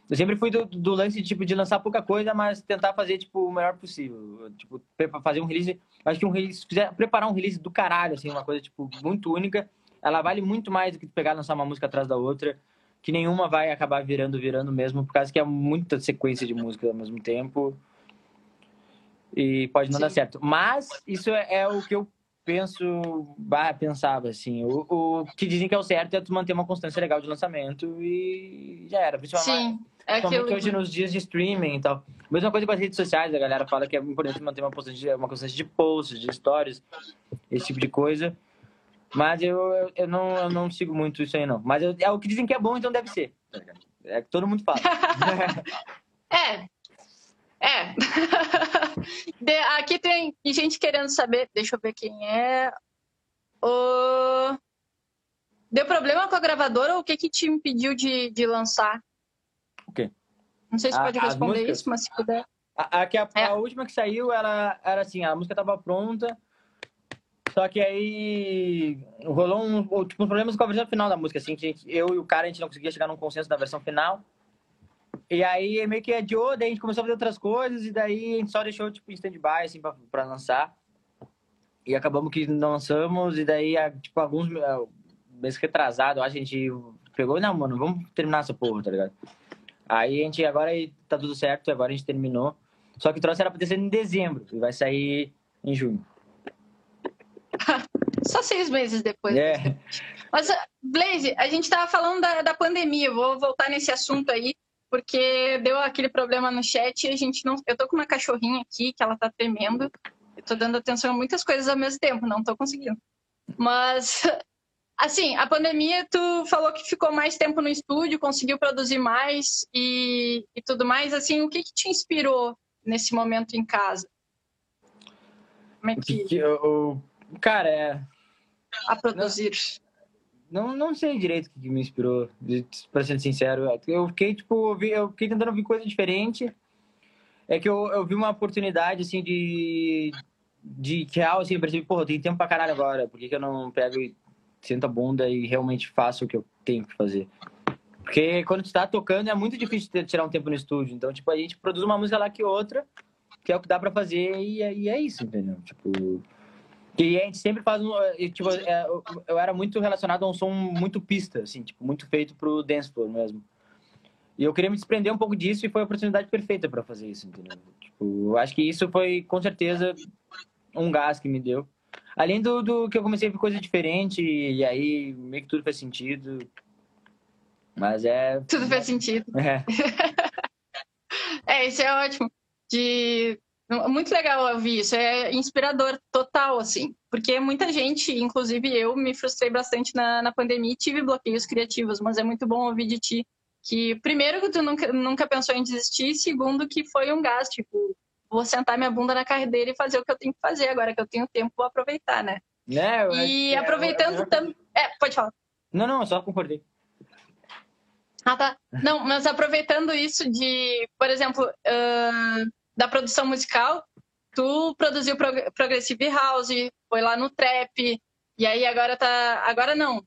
Eu sempre fui do, do lance tipo, de lançar pouca coisa, mas tentar fazer tipo, o melhor possível. Tipo, fazer um release. Acho que um release, se fizer, preparar um release do caralho, assim, uma coisa tipo, muito única, ela vale muito mais do que pegar e lançar uma música atrás da outra. Que nenhuma vai acabar virando, virando mesmo, por causa que é muita sequência de música ao mesmo tempo e pode não Sim. dar certo. Mas isso é, é o que eu penso, bah, pensava assim. O, o que dizem que é o certo é tu manter uma constância legal de lançamento e já era. Principalmente, sim, é principalmente aquilo. hoje nos dias de streaming e tal. Mesma coisa com as redes sociais, a galera fala que é importante manter uma constância, uma constância de posts, de stories, esse tipo de coisa. Mas eu, eu, eu não, eu não sigo muito isso aí, não. Mas eu- é o que dizem que é bom, então deve ser. É que todo mundo fala. É. É. Aqui tem gente querendo saber. Deixa eu ver quem é. O... Deu problema com a gravadora ou o que, que te impediu de, de lançar? O quê? Não sei se A- pode responder isso, mas se puder. A, a, a, É. a última que saiu era, era assim, a música tava pronta, só que aí rolou um, tipo, uns problemas com a versão final da música, assim, que gente- eu e o cara, a gente não conseguia chegar num consenso da versão final. E aí meio que adiou, daí a gente começou a fazer outras coisas, e daí a gente só deixou, tipo, em stand-by, assim, pra, pra lançar. E acabamos que não lançamos, e daí, tipo, alguns eh, meses retrasado, eu acho que a gente pegou, não, mano, vamos terminar essa porra, tá ligado? Aí a gente, agora tá tudo certo, agora a gente terminou. Só que o troço era pra ter sido em dezembro, e vai sair em junho. Só seis meses depois. É. Mas, Blaze, a gente tava falando da, da pandemia, vou voltar nesse assunto aí, porque deu aquele problema no chat e a gente não. Eu tô com uma cachorrinha aqui que ela tá tremendo. Eu tô dando atenção a muitas coisas ao mesmo tempo, não tô conseguindo. Mas, assim, a pandemia, tu falou que ficou mais tempo no estúdio, conseguiu produzir mais e, e tudo mais. Assim, o que, que te inspirou nesse momento em casa? Como é que. que eu, cara, é. A produzir. Não, não sei direito o que me inspirou, pra ser sincero. Eu fiquei, tipo, eu fiquei tentando ouvir coisa diferente. É que eu, eu vi uma oportunidade, assim, de, de real, assim, eu percebi, pô, tenho tempo pra caralho agora, por que, que eu não pego e sento a bunda e realmente faço o que eu tenho que fazer? Porque quando tu tá tocando é muito difícil tirar um tempo no estúdio. Então, tipo, a gente produz uma música lá que outra, que é o que dá pra fazer e, é, e é isso, entendeu? Tipo. E a gente sempre faz um. Tipo, é, eu era muito relacionado a um som muito pista, assim, tipo, muito feito pro dance floor mesmo. E eu queria me desprender um pouco disso e foi a oportunidade perfeita para fazer isso, entendeu? Tipo, eu acho que isso foi, com certeza, um gás que me deu. Além do, do que eu comecei a ver coisa diferente e aí meio que tudo faz sentido. Mas é. Tudo faz sentido. É. é, isso é ótimo. De. Muito legal ouvir isso, é inspirador total, assim, porque muita gente, inclusive eu, me frustrei bastante na, na pandemia e tive bloqueios criativos, mas é muito bom ouvir de ti que, primeiro, que tu nunca, nunca pensou em desistir, segundo, que foi um gasto, tipo, vou sentar minha bunda na carreira e fazer o que eu tenho que fazer. Agora que eu tenho tempo, vou aproveitar, né? né e aproveitando também. É, pode falar. Não, não, só concordei. Ah, tá. Não, mas aproveitando isso de, por exemplo, uh, da produção musical, tu produziu prog Progressive House, foi lá no Trap, e aí agora tá. Agora não.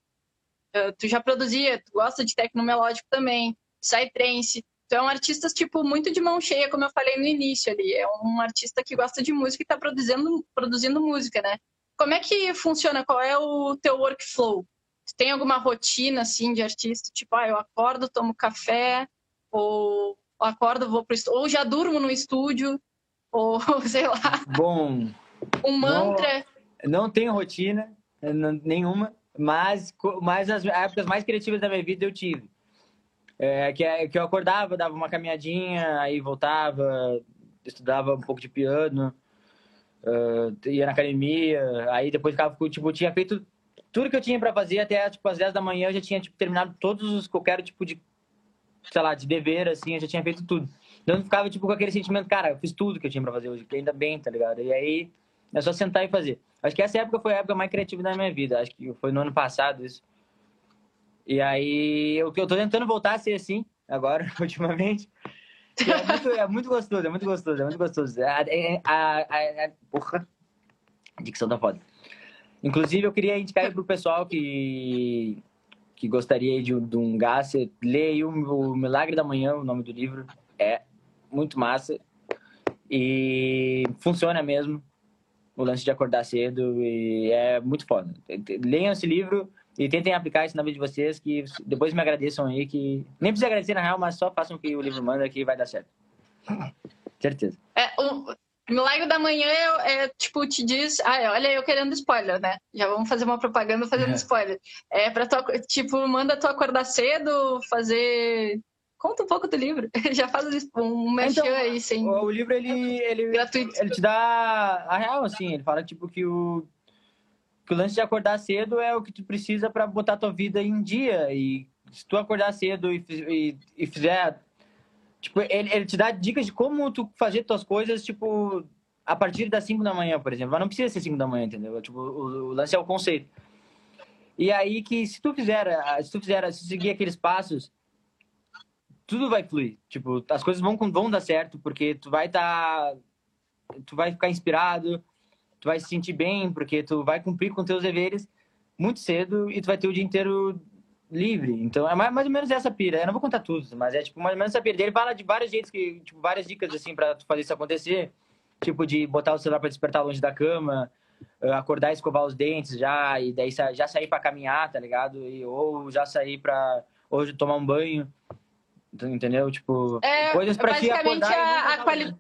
Uh, tu já produzia, tu gosta de techno melódico também, Psytrance. Tu é um artista, tipo, muito de mão cheia, como eu falei no início ali. É um artista que gosta de música e está produzindo, produzindo música, né? Como é que funciona? Qual é o teu workflow? Tu tem alguma rotina, assim, de artista? Tipo, ah, eu acordo, tomo café, ou acordo, vou pro estúdio, ou já durmo no estúdio, ou sei lá. Bom. Um mantra. Não, não tenho rotina nenhuma, mas, mas as épocas mais criativas da minha vida eu tive. É, que, é, que eu acordava, dava uma caminhadinha, aí voltava, estudava um pouco de piano, uh, ia na academia, aí depois ficava, tipo, tinha feito tudo que eu tinha para fazer até, tipo, às 10 da manhã eu já tinha, tipo, terminado todos os qualquer tipo de, sei lá, de dever, assim, eu já tinha feito tudo. Então eu ficava, tipo, com aquele sentimento, cara, eu fiz tudo que eu tinha para fazer hoje, que ainda bem, tá ligado? E aí é só sentar e fazer. Acho que essa época foi a época mais criativa da minha vida, acho que foi no ano passado isso. E aí, eu, eu tô tentando voltar a ser assim, agora, ultimamente. É muito, é muito gostoso, é muito gostoso, é muito gostoso. A, a, porra, dicção tá foda. Inclusive, eu queria indicar aí pro pessoal que, que gostaria de, de um gás, leia o, o Milagre da Manhã, o nome do livro. É muito massa. E funciona mesmo o lance de acordar cedo e é muito foda. Leiam esse livro e tentem aplicar isso na vida de vocês, que depois me agradeçam aí, que nem precisa agradecer na real, mas só façam o que o livro manda que vai dar certo. Certeza. É, o Milagre da Manhã é, é, tipo, te diz, ah, olha eu querendo spoiler, né? Já vamos fazer uma propaganda fazendo spoiler. É pra tu, tipo, manda tu acordar cedo, fazer Conta um pouco do livro. Já faz um merchan então, aí, sem. O livro, ele, ele, gratuito. ele te dá a real, assim. Ele fala, tipo, que o, que o lance de acordar cedo é o que tu precisa para botar tua vida em dia. E se tu acordar cedo e, e, e fizer. Tipo, ele, ele, te dá dicas de como tu fazer tuas coisas, tipo, a partir das 5 da manhã, por exemplo. Mas não precisa ser 5 da manhã, entendeu? Tipo, o, o, lance é o conceito. E aí que se tu fizer, se tu fizer, se seguir aqueles passos, tudo vai fluir. Tipo, as coisas vão, vão dar certo, porque tu vai estar. Tá, tu vai ficar inspirado, tu vai se sentir bem, porque tu vai cumprir com teus deveres muito cedo e tu vai ter o dia inteiro livre. Então é mais, mais ou menos essa pira. Eu não vou contar tudo, mas é tipo mais ou menos essa pira. Ele fala de vários jeitos que, tipo, várias dicas assim para fazer isso acontecer, tipo de botar o celular para despertar longe da cama, eh, acordar escovar os dentes já e daí já sair para caminhar, tá ligado? E ou já sair para hoje tomar um banho, entendeu? Tipo, é, coisas para te acordar. A, a quali...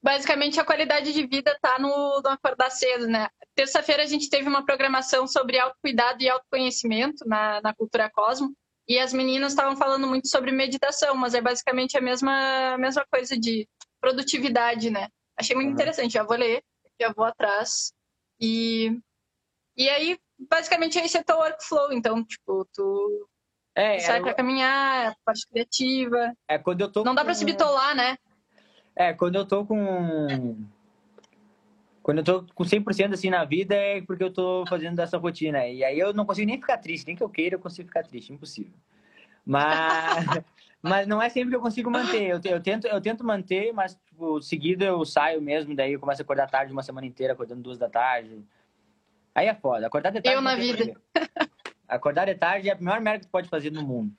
basicamente, a qualidade de vida tá no, no acordar cedo, né? Terça-feira a gente teve uma programação sobre autocuidado e autoconhecimento na, na Cultura Cosmo. E as meninas estavam falando muito sobre meditação, mas é basicamente a mesma, a mesma coisa de produtividade, né? Achei muito uhum. interessante, já vou ler, já vou atrás. E, e aí, basicamente, esse é teu workflow. Então, tipo, tu é, sai pra caminhar, é parte criativa. É quando eu tô. Não dá pra se bitolar, né? É, quando eu tô com. Quando eu tô com 100% assim na vida é porque eu tô fazendo dessa rotina. E aí eu não consigo nem ficar triste, nem que eu queira eu consigo ficar triste, impossível. Mas, mas não é sempre que eu consigo manter. Eu, eu, tento, eu tento manter, mas tipo, seguido eu saio mesmo, daí eu começo a acordar tarde uma semana inteira, acordando duas da tarde. Aí é foda. Acordar de tarde. Eu na vida. Acordar de tarde é a melhor merda que tu pode fazer no mundo.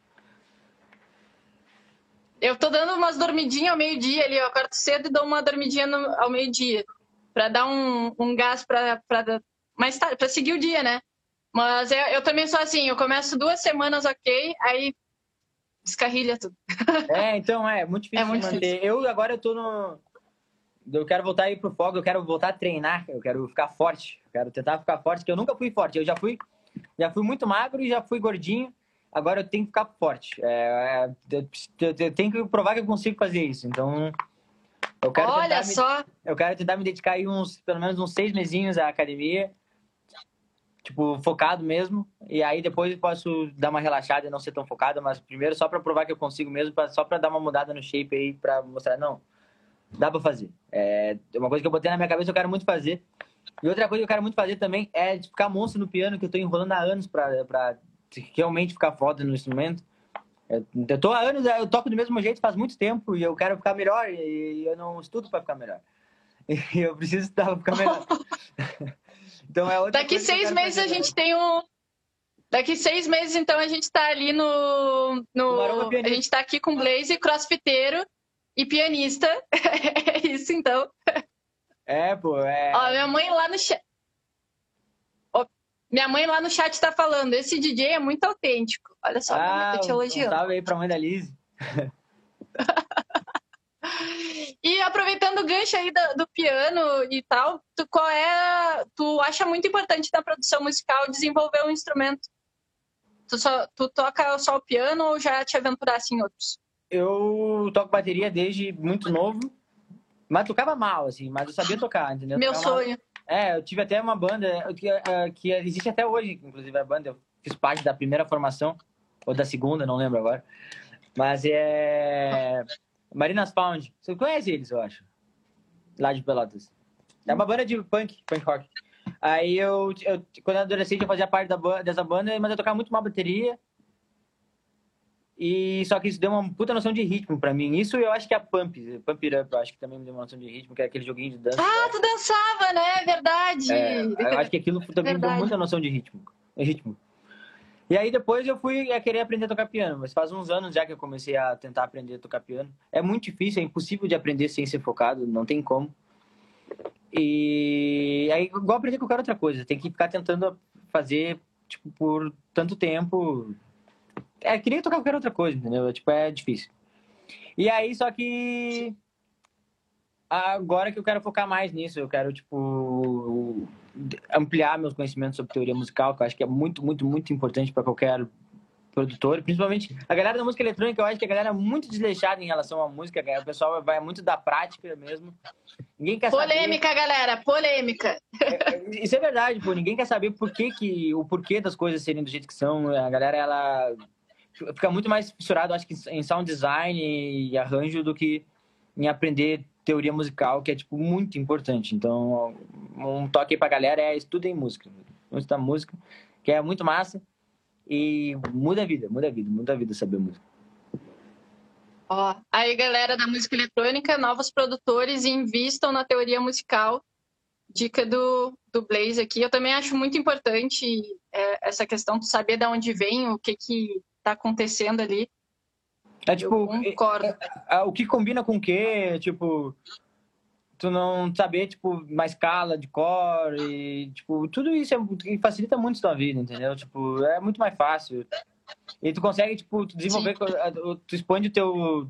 Eu tô dando umas dormidinhas ao meio-dia ali. Eu acordo cedo e dou uma dormidinha no, ao meio-dia para dar um, um gás para mais tarde, para seguir o dia, né? Mas eu, eu, também sou assim, eu começo duas semanas ok, aí descarrilha tudo. É, então é muito difícil é muito manter. Difícil. Eu agora eu tô no eu quero voltar aí pro fogo, eu quero voltar a treinar, eu quero ficar forte, eu quero tentar ficar forte, que eu nunca fui forte, eu já fui já fui muito magro e já fui gordinho. Agora eu tenho que ficar forte. É, é eu, eu tenho que provar que eu consigo fazer isso. Então, eu quero Olha só! Me, eu quero tentar me dedicar aí uns, pelo menos uns seis mesinhos à academia. Tipo, focado mesmo. E aí depois eu posso dar uma relaxada e não ser tão focado, mas primeiro só para provar que eu consigo mesmo, pra, só para dar uma mudada no shape aí, para mostrar, não, dá para fazer. É uma coisa que eu botei na minha cabeça, eu quero muito fazer. E outra coisa que eu quero muito fazer também é ficar monstro no piano, que eu tô enrolando há anos para realmente ficar foda no instrumento. Eu tô há anos, eu toco do mesmo jeito faz muito tempo e eu quero ficar melhor e eu não estudo para ficar melhor. E eu preciso estudar para ficar melhor. então é outra Daqui seis meses a gente tem um. Daqui seis meses, então, a gente está ali no. no... A gente está aqui com Blaze, crossfiteiro e pianista. é isso, então. É, pô, é. Ó, minha mãe lá no chat. Minha mãe lá no chat está falando, esse DJ é muito autêntico. Olha só, ah, eu te elogiando. Um salve aí pra mãe da Liz. e aproveitando o gancho aí do, do, piano e tal, tu, qual é, tu acha muito importante na produção musical desenvolver um instrumento? Tu, só, tu toca só o piano ou já te aventurasse em outros? Eu toco bateria desde muito novo, mas tocava mal, assim, mas eu sabia tocar, entendeu? Meu sonho. É, eu tive até uma banda que, é, que existe até hoje, inclusive a banda, eu fiz parte da primeira formação, ou da segunda, não lembro agora. Mas é. Marinas Pound. Você conhece eles, eu acho. Lá de Pelotas. É uma banda de punk, punk rock. Aí eu, eu quando eu adolescente, eu fazia parte da, dessa banda, mas eu tocava muito mal bateria. E só que isso deu uma puta noção de ritmo pra mim. Isso eu acho que é a Pump, Pump It Up, eu acho que também me deu uma noção de ritmo, que é aquele joguinho de dança. Ah, tu dançava, né? Verdade. É, eu acho que aquilo também me deu muita noção de ritmo. ritmo. E aí depois eu fui a querer aprender a tocar piano, mas faz uns anos já que eu comecei a tentar aprender a tocar piano. É muito difícil, é impossível de aprender sem ser focado, não tem como. E aí igual aprender qualquer outra coisa, tem que ficar tentando fazer tipo por tanto tempo, é que nem tocar qualquer outra coisa, entendeu? Tipo, é difícil. E aí, só que. Agora que eu quero focar mais nisso, eu quero, tipo, ampliar meus conhecimentos sobre teoria musical, que eu acho que é muito, muito, muito importante para qualquer produtor, principalmente a galera da música eletrônica, eu acho que a galera é muito desleixada em relação à música, o pessoal vai muito da prática mesmo. Ninguém quer polêmica, saber... galera, polêmica. É, é, isso é verdade, pô, ninguém quer saber por que, que o porquê das coisas serem do jeito que são. A galera ela fica muito mais fissurado, acho que em sound design e arranjo do que em aprender teoria musical, que é, tipo, muito importante. Então, um toque pra galera é estudem música. Estudar música, que é muito massa e muda a vida, muda a vida, muda a vida saber música. Ó, aí galera da música eletrônica, novos produtores invistam na teoria musical. Dica do, do Blaze aqui. Eu também acho muito importante é, essa questão de saber de onde vem, o que que tá acontecendo ali. É tipo, concordo. É, é, é, o que combina com o que, tipo, tu não saber, tipo, uma escala de core e, tipo, tudo isso é, facilita muito a tua vida, entendeu? Tipo, é muito mais fácil. E tu consegue, tipo, desenvolver, tu expande o teu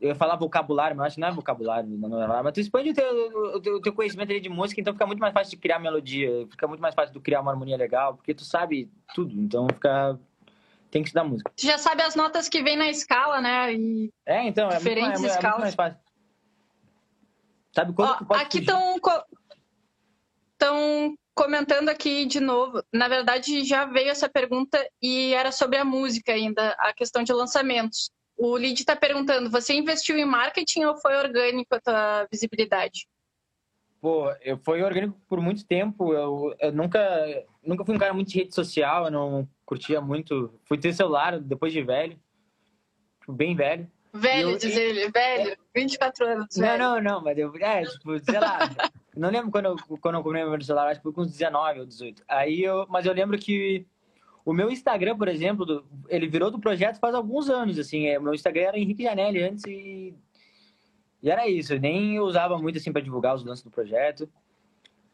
eu ia falar vocabulário, mas acho que não é vocabulário, não é, mas tu expande o teu, o teu, o teu conhecimento de música, então fica muito mais fácil de criar melodia, fica muito mais fácil de criar uma harmonia legal, porque tu sabe tudo, então fica tem que estudar música. Tu já sabe as notas que vem na escala, né? E é, então, é diferentes muito, é, escalas. É muito mais fácil. Sabe quanto Ó, Aqui estão estão comentando aqui de novo. Na verdade, já veio essa pergunta e era sobre a música ainda, a questão de lançamentos. O Lid está perguntando: você investiu em marketing ou foi orgânico a tua visibilidade? Pô, eu fui orgânico por muito tempo. Eu, eu nunca, nunca fui um cara muito de rede social. Eu não curtia muito. Fui ter celular depois de velho, tipo, bem velho. Velho, eu, diz ele, velho, é, 24 anos. Não, velho. não, não, mas eu, é, tipo, sei lá. não lembro quando eu, quando eu comprei meu celular, acho que foi com uns 19 ou 18. Aí eu, mas eu lembro que o meu Instagram, por exemplo, ele virou do projeto faz alguns anos, assim. É, o meu Instagram era Henrique Janelli antes e... E era isso, eu nem usava muito, assim, para divulgar os lances do projeto.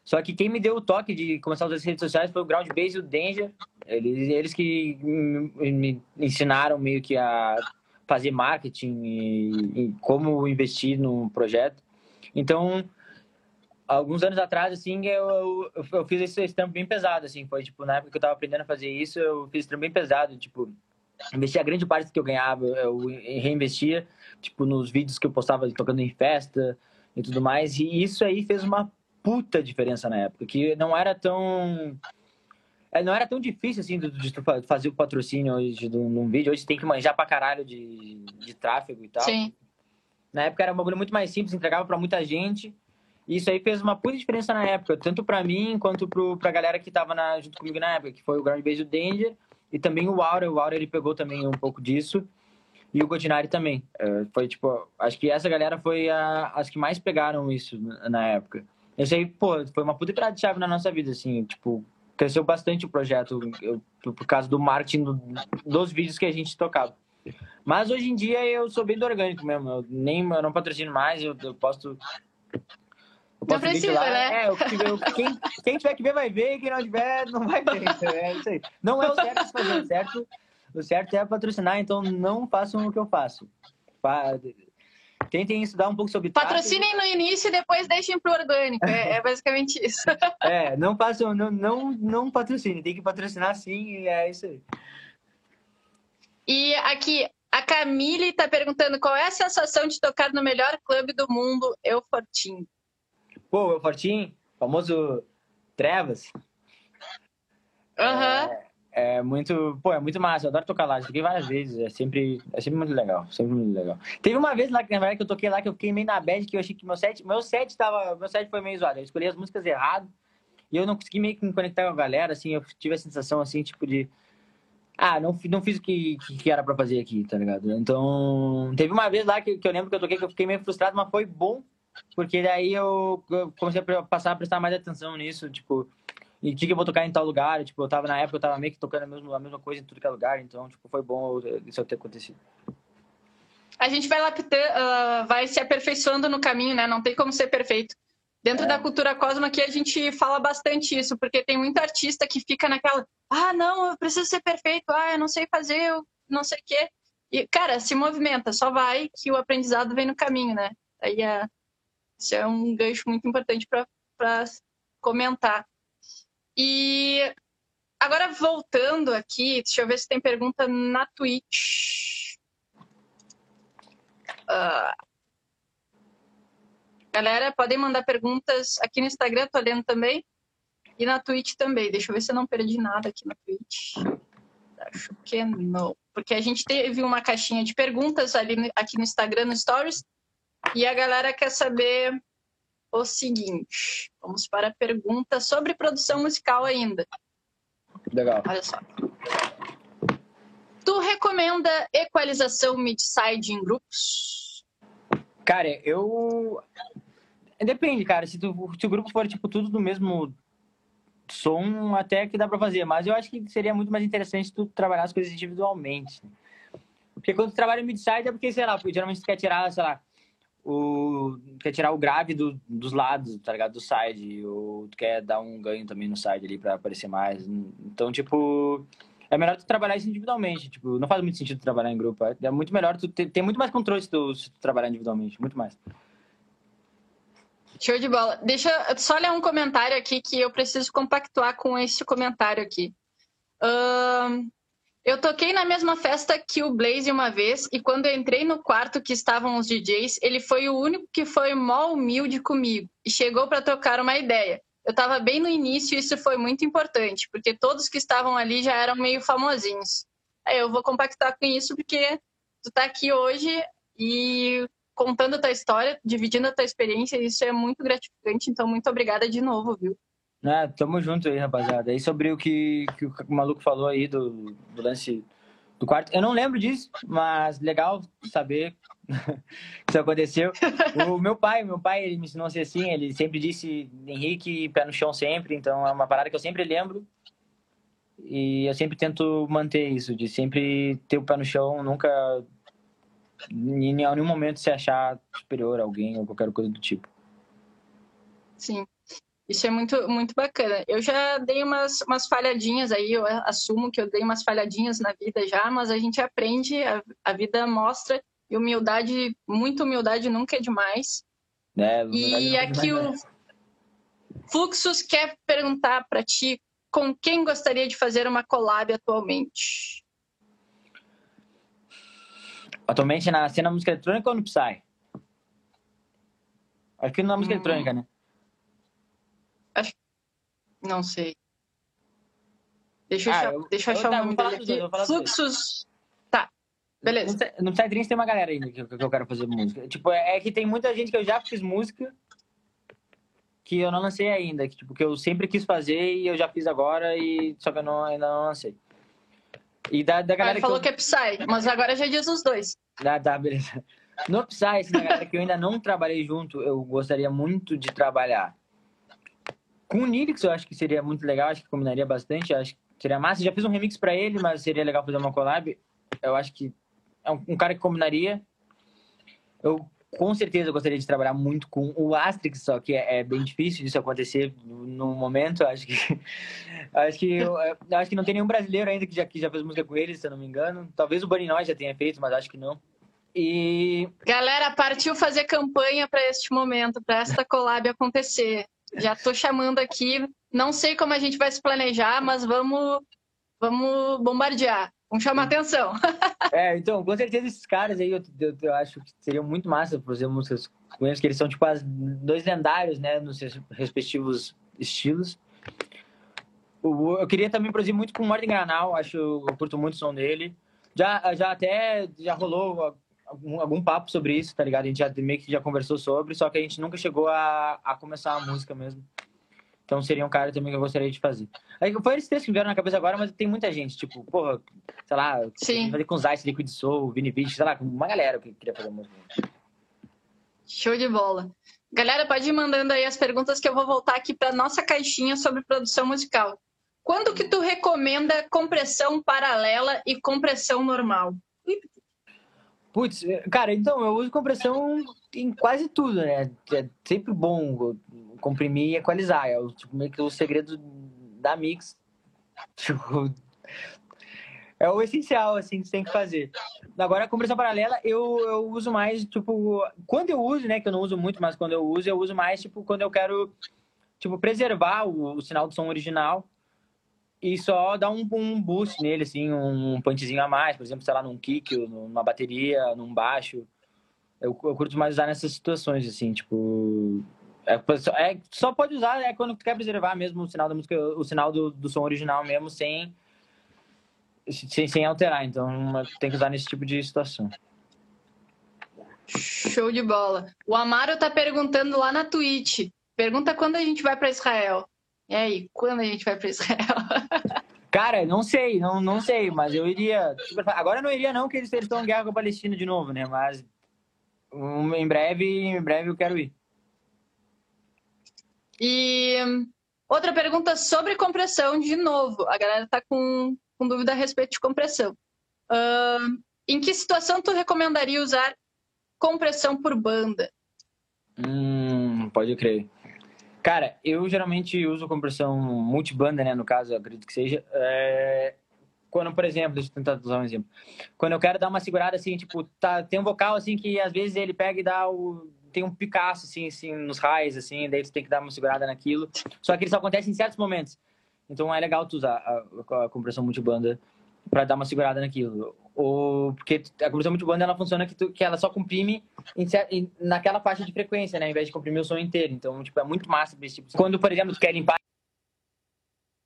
Só que quem me deu o toque de começar a usar as redes sociais foi o Groundbase e o Danger. Eles, eles que me ensinaram meio que a fazer marketing e, e como investir no projeto. Então, alguns anos atrás, assim, eu, eu, eu fiz esse, esse trampo bem pesado, assim. Foi, tipo, na época que eu tava aprendendo a fazer isso, eu fiz esse bem pesado, tipo... Investi a grande parte do que eu ganhava, eu reinvestia, tipo, nos vídeos que eu postava tocando em festa e tudo mais. E isso aí fez uma puta diferença na época, que não era tão... É, não era tão difícil, assim, de, de fazer o patrocínio hoje de um, vídeo. Hoje tem que manjar pra caralho de, de tráfego e tal. Sim. Na época era um bagulho muito mais simples, entregava pra muita gente isso aí fez uma puta diferença na época, tanto para mim quanto pro, pra galera que tava na, junto comigo na época, que foi o Ground Base o Danger e também o Aura. O Aura ele pegou também um pouco disso e o Godinari também. É, foi tipo, acho que essa galera foi a, as que mais pegaram isso na, época. Isso aí, pô, foi uma puta virada de chave na nossa vida, assim, tipo, cresceu bastante o projeto eu, por causa do marketing do, dos vídeos que a gente tocava. Mas hoje em dia eu sou bem do orgânico mesmo, eu nem eu não patrocino mais, eu, eu posto não precisa, né? É, eu, eu, quem, quem tiver que ver vai ver, quem não tiver não vai ver. É isso aí. Não é o certo fazer, certo, o certo é patrocinar, então não façam o que eu faço. Tentem estudar um pouco sobre Patrocinem no início e depois deixem pro orgânico. É, é basicamente isso. É, não façam, não, não, não patrocinem, tem que patrocinar sim, e é isso aí. E aqui, a Camille está perguntando qual é a sensação de tocar no melhor clube do mundo, Eu Fortinho. Pô, o Fortinho, famoso Trevas. Aham. Uhum. É, é, muito, pô, é muito massa. Eu adoro tocar lá. Toquei várias vezes. É sempre, é sempre muito legal. Sempre muito legal. Teve uma vez lá, na verdade, que eu toquei lá, que eu fiquei meio na bad, que eu achei que meu set, meu set tava, meu set foi meio zoado. Eu escolhi as músicas errado e eu não consegui meio que me conectar com a galera, assim, eu tive a sensação, assim, tipo de... Ah, não, não fiz o que, que era pra fazer aqui, tá ligado? Então, teve uma vez lá que, que eu lembro que eu toquei, que eu fiquei meio frustrado, mas foi bom porque daí eu, eu comecei a passar a prestar mais atenção nisso, tipo, e que eu vou tocar em tal lugar, tipo, eu tava na época, eu tava meio que tocando a mesma, a mesma coisa em tudo que é lugar, então, tipo, foi bom isso ter acontecido. A gente vai lapidando, uh, vai se aperfeiçoando no caminho, né? Não tem como ser perfeito. Dentro é. da cultura Cosmo aqui a gente fala bastante isso, porque tem muito artista que fica naquela, ah, não, eu preciso ser perfeito, ah, eu não sei fazer, eu não sei o quê. E, cara, se movimenta, só vai que o aprendizado vem no caminho, né? Aí a, isso é um gancho muito importante para comentar. E agora voltando aqui, deixa eu ver se tem pergunta na Twitch. Uh, galera, podem mandar perguntas aqui no Instagram, tô lendo também. E na Twitch também. Deixa eu ver se eu não perdi nada aqui na Twitch. Acho que não. Porque a gente teve uma caixinha de perguntas ali aqui no Instagram, no Stories. E a galera quer saber o seguinte: vamos para a pergunta sobre produção musical ainda. Legal. Olha só. Tu recomenda equalização mid-side em grupos? Cara, eu. Depende, cara. Se, tu, se o grupo for tipo tudo do mesmo som, até que dá pra fazer. Mas eu acho que seria muito mais interessante tu trabalhar as coisas individualmente. Porque quando tu trabalha mid-side é porque, sei lá, geralmente tu quer tirar, sei lá, o quer tirar o grave do, dos lados, tá ligado? Do side, ou quer dar um ganho também no side ali para aparecer mais. Então, tipo, é melhor tu trabalhar isso individualmente. Tipo, não faz muito sentido trabalhar em grupo. É, é muito melhor, tu ter, tem muito mais controle se tu, se tu trabalhar individualmente, muito mais. Show de bola. Deixa eu só ler um comentário aqui que eu preciso compactuar com esse comentário aqui. Uh, eu toquei na mesma festa que o Blaze uma vez e quando eu entrei no quarto que estavam os DJs, ele foi o único que foi mó humilde comigo e chegou para tocar uma ideia. Eu estava bem no início e isso foi muito importante, porque todos que estavam ali já eram meio famosinhos. Aí eu vou compactar com isso porque tu está aqui hoje e contando a tua história, dividindo a tua experiência, isso é muito gratificante, então muito obrigada de novo, viu? É, tamo junto aí, rapaziada. E sobre o que, que o maluco falou aí do, do lance do quarto, eu não lembro disso, mas legal saber que isso aconteceu. O meu pai, meu pai, ele me ensinou a ser assim, ele sempre disse, Henrique, pé no chão sempre, então é uma parada que eu sempre lembro. E eu sempre tento manter isso, de sempre ter o pé no chão, nunca em nenhum momento se achar superior a alguém ou qualquer coisa do tipo. Sim. Isso é muito, muito bacana. Eu já dei umas, umas falhadinhas aí, eu assumo que eu dei umas falhadinhas na vida já, mas a gente aprende, a, a vida mostra, e humildade, muita humildade nunca é demais. É, e é aqui o Fluxus quer perguntar para ti com quem gostaria de fazer uma collab atualmente? Atualmente na cena música eletrônica ou no Psy? Acho que na música hum. eletrônica, né? Não sei. Deixa eu, ah, achar, eu, deixa eu achar eu, o nome dele aqui. Fluxos. Tá, beleza. No Psytrance tem uma galera ainda que, que eu quero fazer música. Tipo, é, é, que tem muita gente que eu já fiz música que eu não lancei ainda. Que, tipo, que eu sempre quis fazer e eu já fiz agora, e só que eu não, ainda não lancei. E da, da galera ah, falou que, eu... que, é Psy, mas agora já diz os dois. Ah, tá, beleza. No Psy, assim, galera que eu ainda não trabalhei junto, eu gostaria muito de trabalhar. Com o Nilix eu acho que seria muito legal, acho que combinaria bastante, acho que seria massa. Já fiz um remix para ele, mas seria legal fazer uma collab. Eu acho que é um, um cara que combinaria. Eu com certeza gostaria de trabalhar muito com o Asterix, só que é, é bem difícil disso acontecer no, momento. Acho que acho que eu, acho que não tem nenhum brasileiro ainda que já, que já fez música com ele, se eu não me engano. Talvez o Noise já tenha feito, mas acho que não. E galera, partiu fazer campanha para este momento, para esta collab acontecer. Já estou chamando aqui. Não sei como a gente vai se planejar, mas vamos, vamos bombardear. Vamos chamar atenção. é, então, com certeza esses caras aí, eu, eu, eu acho que seriam muito massa fazer músicas com eles, que eles são tipo as dois lendários, né, nos seus respectivos estilos. Eu queria também produzir muito com o Martin Granal, acho eu curto muito o som dele. Já, já até já rolou algum, algum papo sobre isso, tá ligado? A gente já meio que já conversou sobre, só que a gente nunca chegou a, a começar a música mesmo. Então seria um cara também que eu gostaria de fazer. Aí, foi esses três que vieram na cabeça agora, mas tem muita gente, tipo, porra, sei lá, Sim. fazer com Zeiss, Liquid Soul, Vini Beach, sei lá, uma galera que queria fazer música. Show de bola. Galera, pode ir mandando aí as perguntas que eu vou voltar aqui para nossa caixinha sobre produção musical. Quando que tu recomenda compressão paralela e compressão normal? Putz, cara, então eu uso compressão em quase tudo, né? É sempre bom comprimir e equalizar. É o, tipo, meio que o segredo da mix. Tipo, é o essencial, assim, que você tem que fazer. Agora, a compressão paralela, eu, eu uso mais, tipo, quando eu uso, né, que eu não uso muito, mas quando eu uso, eu uso mais, tipo, quando eu quero, tipo, preservar o, o sinal do som original e só dar um, um boost nele, assim, um punchzinho a mais, por exemplo, sei lá, num kick, numa bateria, num baixo. Eu, eu curto mais usar nessas situações, assim, tipo. É, é, só pode usar é quando tu quer preservar mesmo o sinal da música, o sinal do, do som original mesmo, sem, sem, sem alterar. Então tem que usar nesse tipo de situação. Show de bola. O Amaro tá perguntando lá na Twitch. Pergunta quando a gente vai para Israel. E aí, quando a gente vai para Israel? Cara, não sei, não, não sei, mas eu iria. Agora eu não iria, não, que eles estão em guerra com a Palestina de novo, né? Mas um, em breve, em breve eu quero ir. E outra pergunta sobre compressão, de novo. A galera tá com, com dúvida a respeito de compressão. Uh, em que situação tu recomendaria usar compressão por banda? Hum, pode crer. Cara, eu geralmente uso compressão multibanda, né? No caso, acredito que seja. É... quando, por exemplo, deixa eu tentar usar um exemplo. Quando eu quero dar uma segurada assim, tipo, tá, tem um vocal assim que às vezes ele pega e dá o tem um picaço assim, assim nos raios assim, daí tu tem que dar uma segurada naquilo. Só que só acontece em certos momentos. Então é legal tu usar a, a compressão multibanda para dar uma segurada naquilo. Ou porque a compressão multibanda ela funciona que, tu, que ela só comprime em, em, naquela faixa de frequência, né, ao invés de comprimir o som inteiro. Então, tipo, é muito massa esse tipo. Quando, por exemplo, tu quer limpar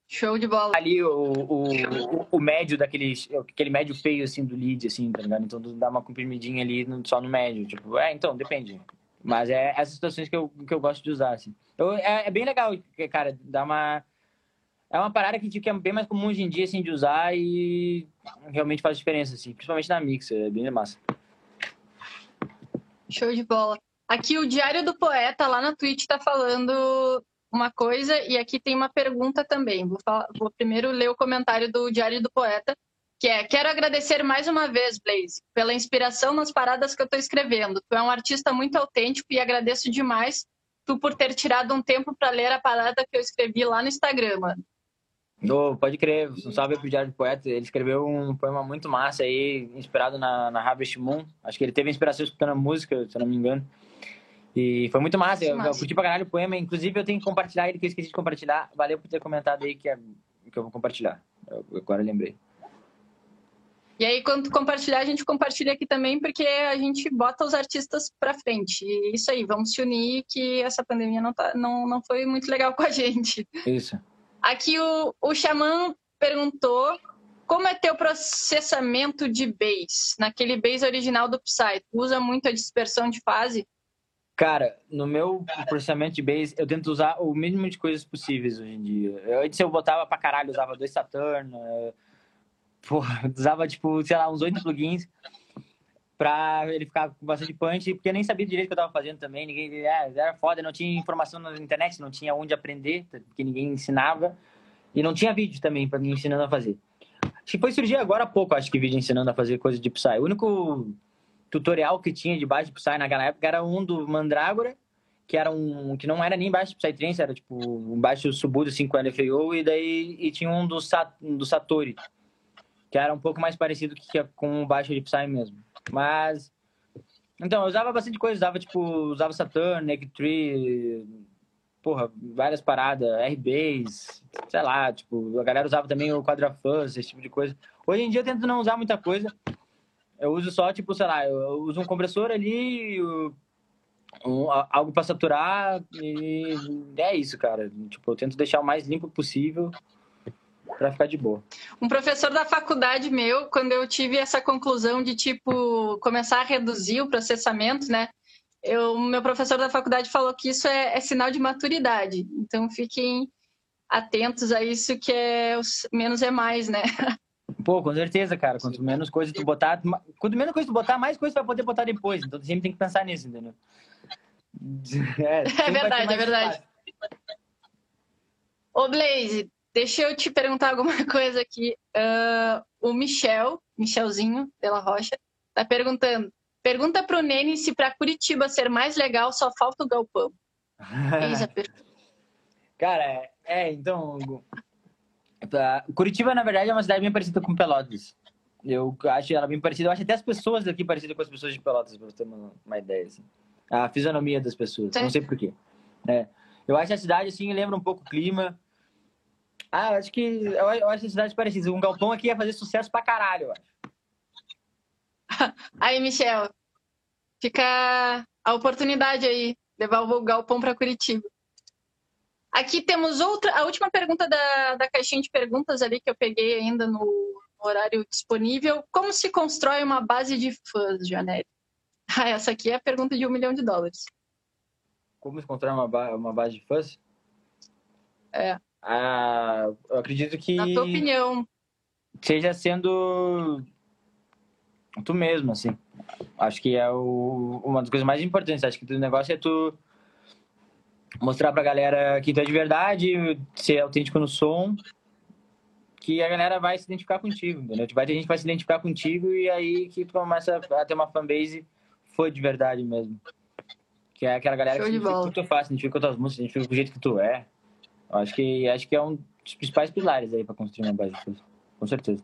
Show de bola. Ali o, o, o, médio daquele aquele médio feio assim do lead, assim, tá ligado? Então dá uma comprimidinha ali no, só no médio. Tipo, é, então, depende. Mas é essas situações que eu, que eu gosto de usar, assim. Eu, é, é bem legal, cara, dá uma. É uma parada que, que é bem mais comum hoje em dia, assim, de usar e realmente faz diferença, assim. Principalmente na mixer, é bem massa. Show de bola. Aqui o Diário do Poeta, lá na Twitch, tá falando uma coisa e aqui tem uma pergunta também. Vou, falar, vou primeiro ler o comentário do Diário do Poeta, que é: Quero agradecer mais uma vez, Blaze, pela inspiração nas paradas que eu estou escrevendo. Tu é um artista muito autêntico e agradeço demais tu por ter tirado um tempo para ler a parada que eu escrevi lá no Instagram, mano. Oh, pode crer, um salve pro Diário do Poeta. Ele escreveu um poema muito massa aí, inspirado na, na Harvest Moon. Acho que ele teve inspiração escutando a música, se eu não me engano. E foi muito massa. Eu, eu curti pra caralho o poema. Inclusive, eu tenho que compartilhar ele, que eu esqueci de compartilhar. Valeu por ter comentado aí que, é, que eu vou compartilhar. Eu, agora eu lembrei. E aí, quando compartilhar, a gente compartilha aqui também, porque a gente bota os artistas pra frente. E isso aí, vamos se unir, que essa pandemia não, tá, não, não foi muito legal com a gente. Isso. Aqui o, o Xamã perguntou como é teu processamento de bass? Naquele bass original do Psy, tu usa muito a dispersão de fase? Cara, no meu processamento de base, eu tento usar o mínimo de coisas possíveis hoje em dia. Antes eu botava pra caralho, usava dois Saturn, uh, porra, usava, tipo, sei lá, uns oito plugins pra ele ficar com bastante punch, porque eu nem sabia direito o que eu tava fazendo também, ninguém, é, era foda, não tinha informação na internet, não tinha onde aprender, porque ninguém ensinava, e não tinha vídeo também pra me ensinando a fazer. Acho que foi surgir agora há pouco, acho que vídeo ensinando a fazer coisas de Psy. O único tutorial que tinha de baixo de Psy naquela época era um do Mandrágora, que era um que não era nem baixo de Psytrance, era tipo um baixo subudo 5 LFO e daí e tinha um do, Sat, do Satori, que era um pouco mais parecido que com o baixo de Psy mesmo. Mas então, eu usava bastante coisa, usava tipo, usava Saturn, Neck Tree, porra, várias paradas, R-Bass, sei lá, tipo, a galera usava também o Quadrafuzz, esse tipo de coisa. Hoje em dia eu tento não usar muita coisa, eu uso só, tipo, sei lá, eu uso um compressor ali, um, algo para saturar e é isso, cara. Tipo, eu tento deixar o mais limpo possível para ficar de boa. Um professor da faculdade meu, quando eu tive essa conclusão de, tipo, começar a reduzir o processamento, né? Eu, meu professor da faculdade falou que isso é, é sinal de maturidade. Então, fiquem atentos a isso, que é menos é mais, né? Pô, com certeza, cara. Quanto menos coisa tu botar, quanto menos coisa tu botar, mais coisa tu vai poder botar depois. Então tu sempre tem que pensar nisso, entendeu? É, é verdade, é verdade. Ô, Blaze, deixa eu te perguntar alguma coisa aqui. Uh, o Michel, Michelzinho Pela Rocha, tá perguntando. Pergunta pro Nene se para Curitiba ser mais legal só falta o galpão. Eis a pergunta. Cara, é, é então, Curitiba, na verdade, é uma cidade bem parecida com Pelotas. Eu acho ela bem parecida. Eu acho até as pessoas daqui parecidas com as pessoas de Pelotas, pra você ter uma, uma ideia. Assim. A fisionomia das pessoas. Sim. Não sei porquê. É. Eu acho a cidade, assim, lembra um pouco o clima. Ah, eu acho que. Eu, eu acho a cidade parecida. Um galpão aqui ia fazer sucesso pra caralho, eu acho. Aí, Michel. Fica a oportunidade aí. Levar o galpão pra Curitiba. Aqui temos outra, a última pergunta da, da caixinha de perguntas ali que eu peguei ainda no, no horário disponível. Como se constrói uma base de fãs, Janelle? Ah, essa aqui é a pergunta de um milhão de dólares. Como se constrói uma, ba uma base de fãs? É. Ah, eu acredito que. Na tua opinião. Seja sendo tu mesmo, assim. Acho que é o, uma das coisas mais importantes. Acho que o negócio é tu mostrar pra galera que tu é de verdade, ser autêntico no som, que a galera vai se identificar contigo, entendeu? Vai ter gente que vai se identificar contigo e aí que tu começa a ter uma fanbase foi de verdade mesmo. Que é aquela galera Show que identifica com o que tu faz, se identifica com as tuas músicas, se identifica com o jeito que tu é. Acho que, acho que é um dos principais pilares aí pra construir uma base de Com certeza.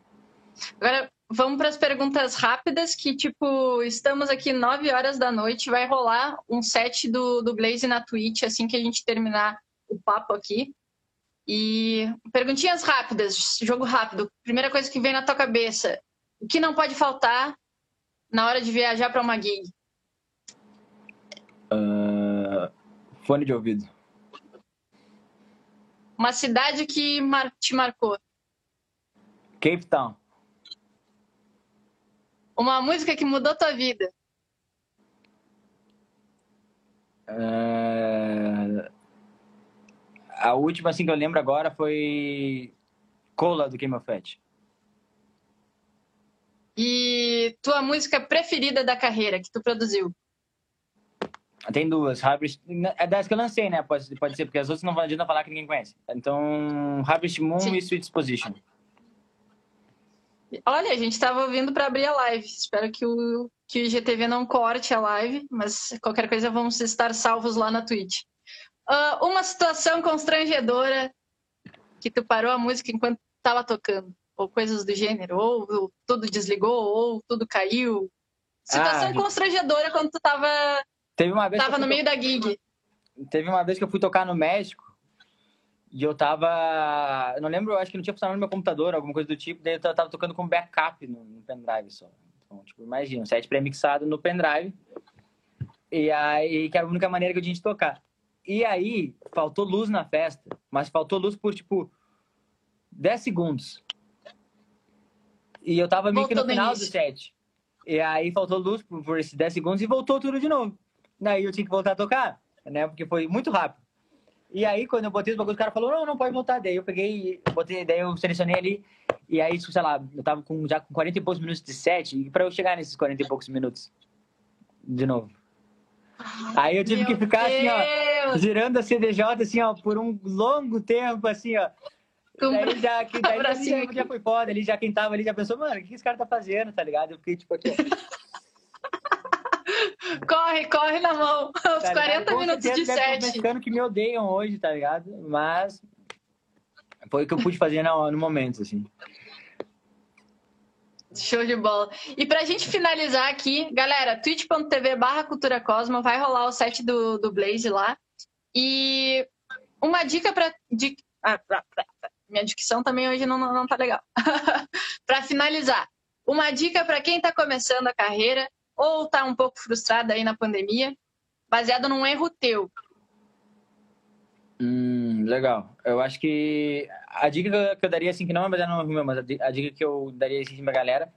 Agora, vamos para as perguntas rápidas, que, tipo, estamos aqui 9 horas da noite, vai rolar um set do, do Glaze na Twitch, assim que a gente terminar o papo aqui. E perguntinhas rápidas, jogo rápido. Primeira coisa que vem na tua cabeça, o que não pode faltar na hora de viajar para uma gig? Uh, fone de ouvido. Uma cidade que mar te marcou? Cape Town. Uma música que mudou tua vida? Uh, a última assim que eu lembro agora foi Cola do Game of Fat. E tua música preferida da carreira que tu produziu? Tem duas. Harvest... É das que eu lancei, né? Pode, pode ser, porque as outras não adianta falar que ninguém conhece. Então, Harvest Moon Sim. e Sweet Disposition. Olha, a gente estava ouvindo para abrir a live. Espero que o, que o IGTV não corte a live, mas qualquer coisa vamos estar salvos lá na Twitch. Uh, uma situação constrangedora que tu parou a música enquanto estava tocando, ou coisas do gênero, ou, ou, tudo desligou, ou tudo caiu. Situação ah, constrangedora quando tu estava Teve uma vez tava no meio da gig. Teve uma vez que eu fui tocar no México e eu tava. Eu não lembro, acho que não tinha funcionado no meu computador, alguma coisa do tipo, daí eu tava tocando com backup no, no pendrive só. Então, tipo, imagina, um set pré-mixado no pendrive. E aí, que era a única maneira que eu tinha de tocar. E aí, faltou luz na festa, mas faltou luz por, tipo, 10 segundos. E eu tava meio voltou que no final do set. E aí faltou luz por, por esses 10 segundos e voltou tudo de novo. Daí eu tinha que voltar a tocar, né? Porque foi muito rápido. E aí, quando eu botei os bagulhos, o cara falou, não, não pode voltar. Daí eu peguei, botei, daí eu selecionei ali. E aí, sei lá, eu tava com, já com 40 e poucos minutos de set. E pra eu chegar nesses 40 e poucos minutos, de novo. Aí eu tive que ficar Deus. assim, ó, girando a CDJ, assim, ó, por um longo tempo, assim, ó. Daí já, que, daí já, já foi foda ali, já quem tava ali já pensou, mano, o que esse cara tá fazendo, tá ligado? Eu fiquei tipo aqui, corre, corre na mão. Os tá 40 minutos de set. mexicano que me odeiam hoje, tá ligado? Mas foi o que eu pude fazer no, momento, assim. Show de bola. E pra gente finalizar aqui, galera, twitch.tv barra Cultura Cosmo, vai rolar o set do, do Blaze lá. E uma dica pra... De, ah, pra, pra, minha dicção também hoje não, não tá legal. para finalizar, uma dica para quem está começando a carreira ou está um pouco frustrada aí na pandemia, baseado num erro teu? Hum, legal. Eu acho que a dica que eu daria, assim, que não é baseada num erro meu, mas a dica que eu daria, assim, pra galera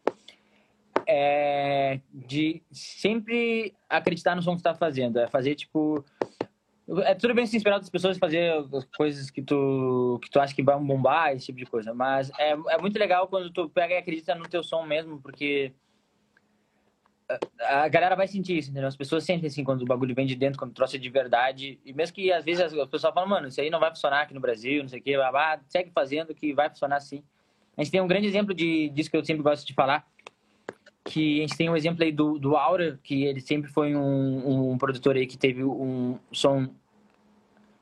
é de sempre acreditar no som que você tá fazendo. É fazer, tipo... É tudo bem se inspirar outras pessoas fazer as coisas que tu, que tu acha que vão bombar, esse tipo de coisa. Mas é, é muito legal quando tu pega e acredita no teu som mesmo, porque a galera vai sentir isso, entendeu? As pessoas sentem assim quando o bagulho vem de dentro, quando o troço é de verdade. E mesmo que às vezes as pessoas falam, mano, isso aí não vai funcionar aqui no Brasil, não sei o quê, blá, segue fazendo que vai funcionar sim. A gente tem um grande exemplo de, disso que eu sempre gosto de falar, que a gente tem um exemplo aí do, do Aura, que ele sempre foi um, um produtor aí que teve um som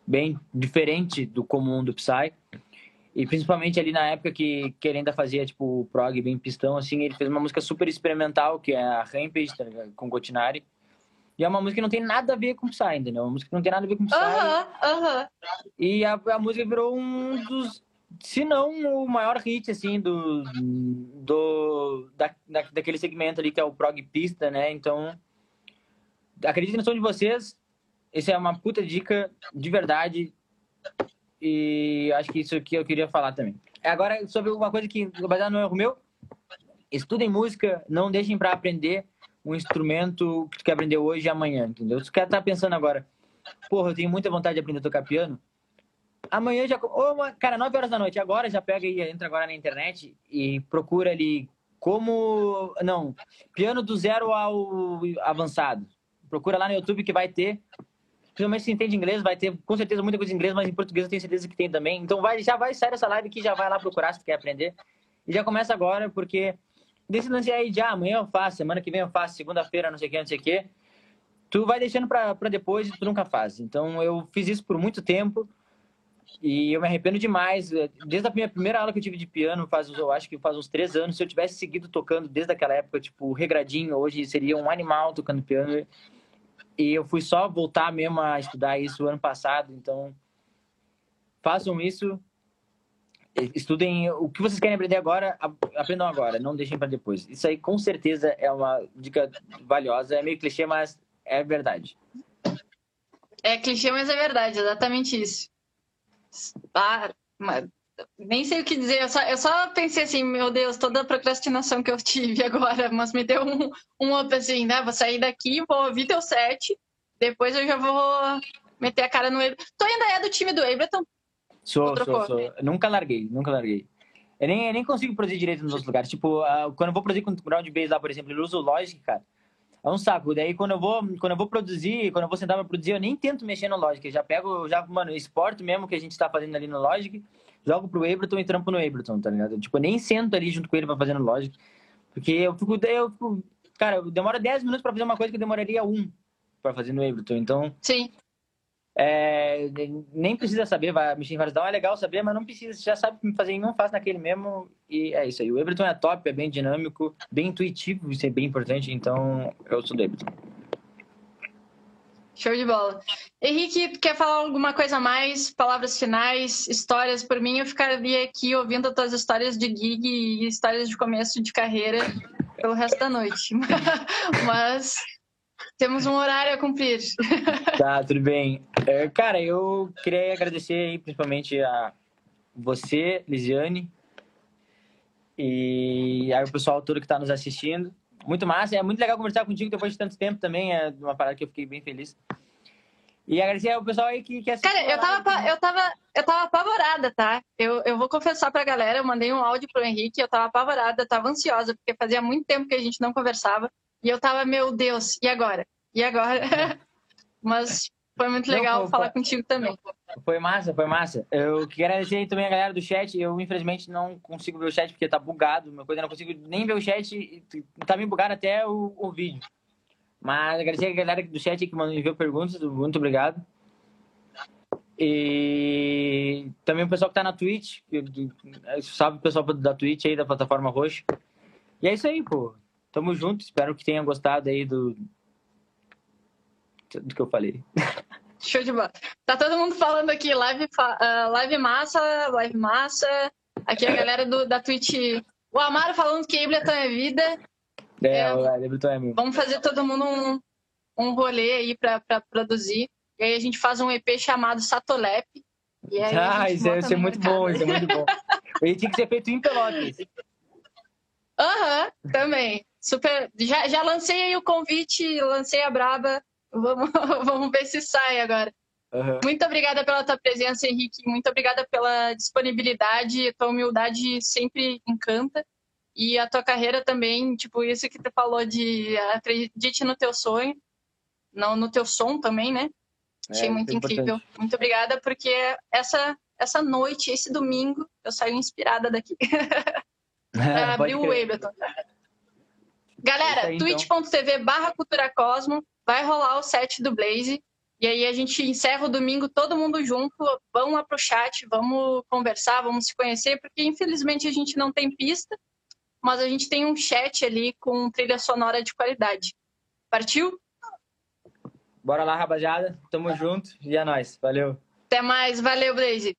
bem diferente do comum do Psy. E principalmente ali na época que, que ele ainda fazia, tipo, prog bem pistão, assim, ele fez uma música super experimental, que é a Rampage, tá com Gotinari. E é uma música que não tem nada a ver com Psy, entendeu? Uma música que não tem nada a ver com Psy. Aham, aham. E a, a música virou um dos, se não o maior hit, assim, do, do da, da, daquele segmento ali, que é o prog pista, né? Então, acredite no som de vocês. Essa é uma puta dica, de verdade. E acho que isso aqui eu queria falar também. Agora, sobre uma coisa que, baseado no erro meu, estudem música, não deixem para aprender um instrumento que tu quer aprender hoje e amanhã, entendeu? Se tu quer estar tá pensando agora, porra, eu tenho muita vontade de aprender a tocar piano, amanhã já. Ou, cara, 9 horas da noite, agora já pega e entra agora na internet e procura ali como. Não, piano do zero ao avançado. Procura lá no YouTube que vai ter Principalmente se entende inglês, vai ter com certeza muita coisa em inglês, mas em português eu tenho certeza que tem também. Então vai, já vai sair dessa live aqui, já vai lá procurar se tu quer aprender. E já começa agora, porque desse lance aí já, amanhã eu faço, semana que vem eu faço, segunda-feira, não sei o que, não sei o que. Tu vai deixando para depois e tu nunca faz. Então eu fiz isso por muito tempo E eu me arrependo demais. Desde a minha primeira aula que eu tive de piano, faz, eu acho que faz uns três anos, se eu tivesse seguido tocando desde aquela época, tipo, regradinho, hoje seria um animal tocando piano. E eu fui só voltar mesmo a estudar isso ano passado, então façam isso. Estudem o que vocês querem aprender agora, aprendam agora, não deixem para depois. Isso aí com certeza é uma dica valiosa, é meio clichê, mas é verdade. É clichê, mas é verdade, exatamente isso. Ah, mas nem sei o que dizer, eu só, eu só pensei assim, meu Deus, toda a procrastinação que eu tive agora, mas me deu um, um up assim, né? Vou sair daqui, vou ouvir teu set, depois eu já vou meter a cara no Ableton. Tu ainda é do time do Ableton? Sou, sou, sou. Nunca larguei, nunca larguei. Eu nem, eu nem consigo produzir direito nos outros lugares. Tipo, uh, quando eu vou produzir com ground bass lá, por exemplo, eu uso Logic, cara. É um saco. Daí quando eu vou, quando eu vou produzir, quando eu vou sentar pra produzir, eu nem tento mexer no Logic. Eu já pego, já, mano, exporto mesmo que a gente tá fazendo ali no Logic jogo pro Ableton e trampo no Ableton, tá ligado? Tipo, eu nem sento ali junto com ele pra fazer no Logic. Porque eu fico, eu fico cara, demora 10 minutos pra fazer uma coisa que eu demoraria um pra fazer no Ableton. Então. Sim. É, nem precisa saber, vai mexer em vários dá, é legal saber, mas não precisa, você já sabe fazer em um, faz naquele mesmo, e é isso aí. O Ableton é top, é bem dinâmico, bem intuitivo, isso é bem importante, então eu sou do Ableton. Show de bola. Henrique, quer falar alguma coisa mais? Palavras finais, histórias? Por mim, eu ficaria aqui ouvindo as tuas histórias de gig e histórias de começo de carreira pelo resto da noite. Mas temos um horário a cumprir. Tá, tudo bem. É, cara, eu queria agradecer aí, principalmente a você, Lisiane, e aí o pessoal todo que está nos assistindo. Muito massa, é muito legal conversar contigo depois de tanto tempo também, é uma parada que eu fiquei bem feliz. E agradecer ao pessoal aí que, que assistiu. Cara, eu tava, eu, tava, eu tava apavorada, tá? Eu, eu vou confessar pra galera, eu mandei um áudio pro Henrique, eu tava apavorada, eu tava ansiosa, porque fazia muito tempo que a gente não conversava. E eu tava, meu Deus, e agora? E agora? Mas foi muito legal não, falar contigo também. Foi massa, foi massa. Eu quero agradecer também a galera do chat. Eu, infelizmente, não consigo ver o chat porque tá bugado. Meu coisa, eu não consigo nem ver o chat. Tá me bugado até o, o vídeo. Mas agradecer a galera do chat que mandou enviou perguntas. Muito obrigado. E também o pessoal que tá na Twitch. Salve o pessoal da Twitch aí, da plataforma roxa. E é isso aí, pô. Tamo junto. Espero que tenha gostado aí do, do que eu falei. Show de bola. Tá todo mundo falando aqui, live, uh, live massa, live massa. Aqui a galera do, da Twitch. O Amaro falando que Ableton é vida. É, é o Ableton é meu. Vamos fazer todo mundo um, um rolê aí pra, pra produzir. E aí a gente faz um EP chamado Satolep. E aí ah, isso é, é muito bom, isso é muito bom. Ele tinha que ser feito em Pelotas. Aham, uhum, também. Super. Já, já lancei aí o convite, lancei a braba. Vamos, vamos ver se sai agora. Uhum. Muito obrigada pela tua presença, Henrique. Muito obrigada pela disponibilidade. Tua humildade sempre encanta. E a tua carreira também, tipo, isso que tu falou de acredite no teu sonho, não no teu som também, né? É, Achei muito é incrível. Muito obrigada, porque essa, essa noite, esse domingo, eu saio inspirada daqui. pra abrir o Ableton. Galera, então. twitch.tv barra Cultura Cosmo vai rolar o set do Blaze. E aí a gente encerra o domingo todo mundo junto, vamos lá pro chat, vamos conversar, vamos se conhecer, porque infelizmente a gente não tem pista, mas a gente tem um chat ali com trilha sonora de qualidade. Partiu? Bora lá, rapaziada. Tamo junto e é nóis. Valeu. Até mais. Valeu, Blaze.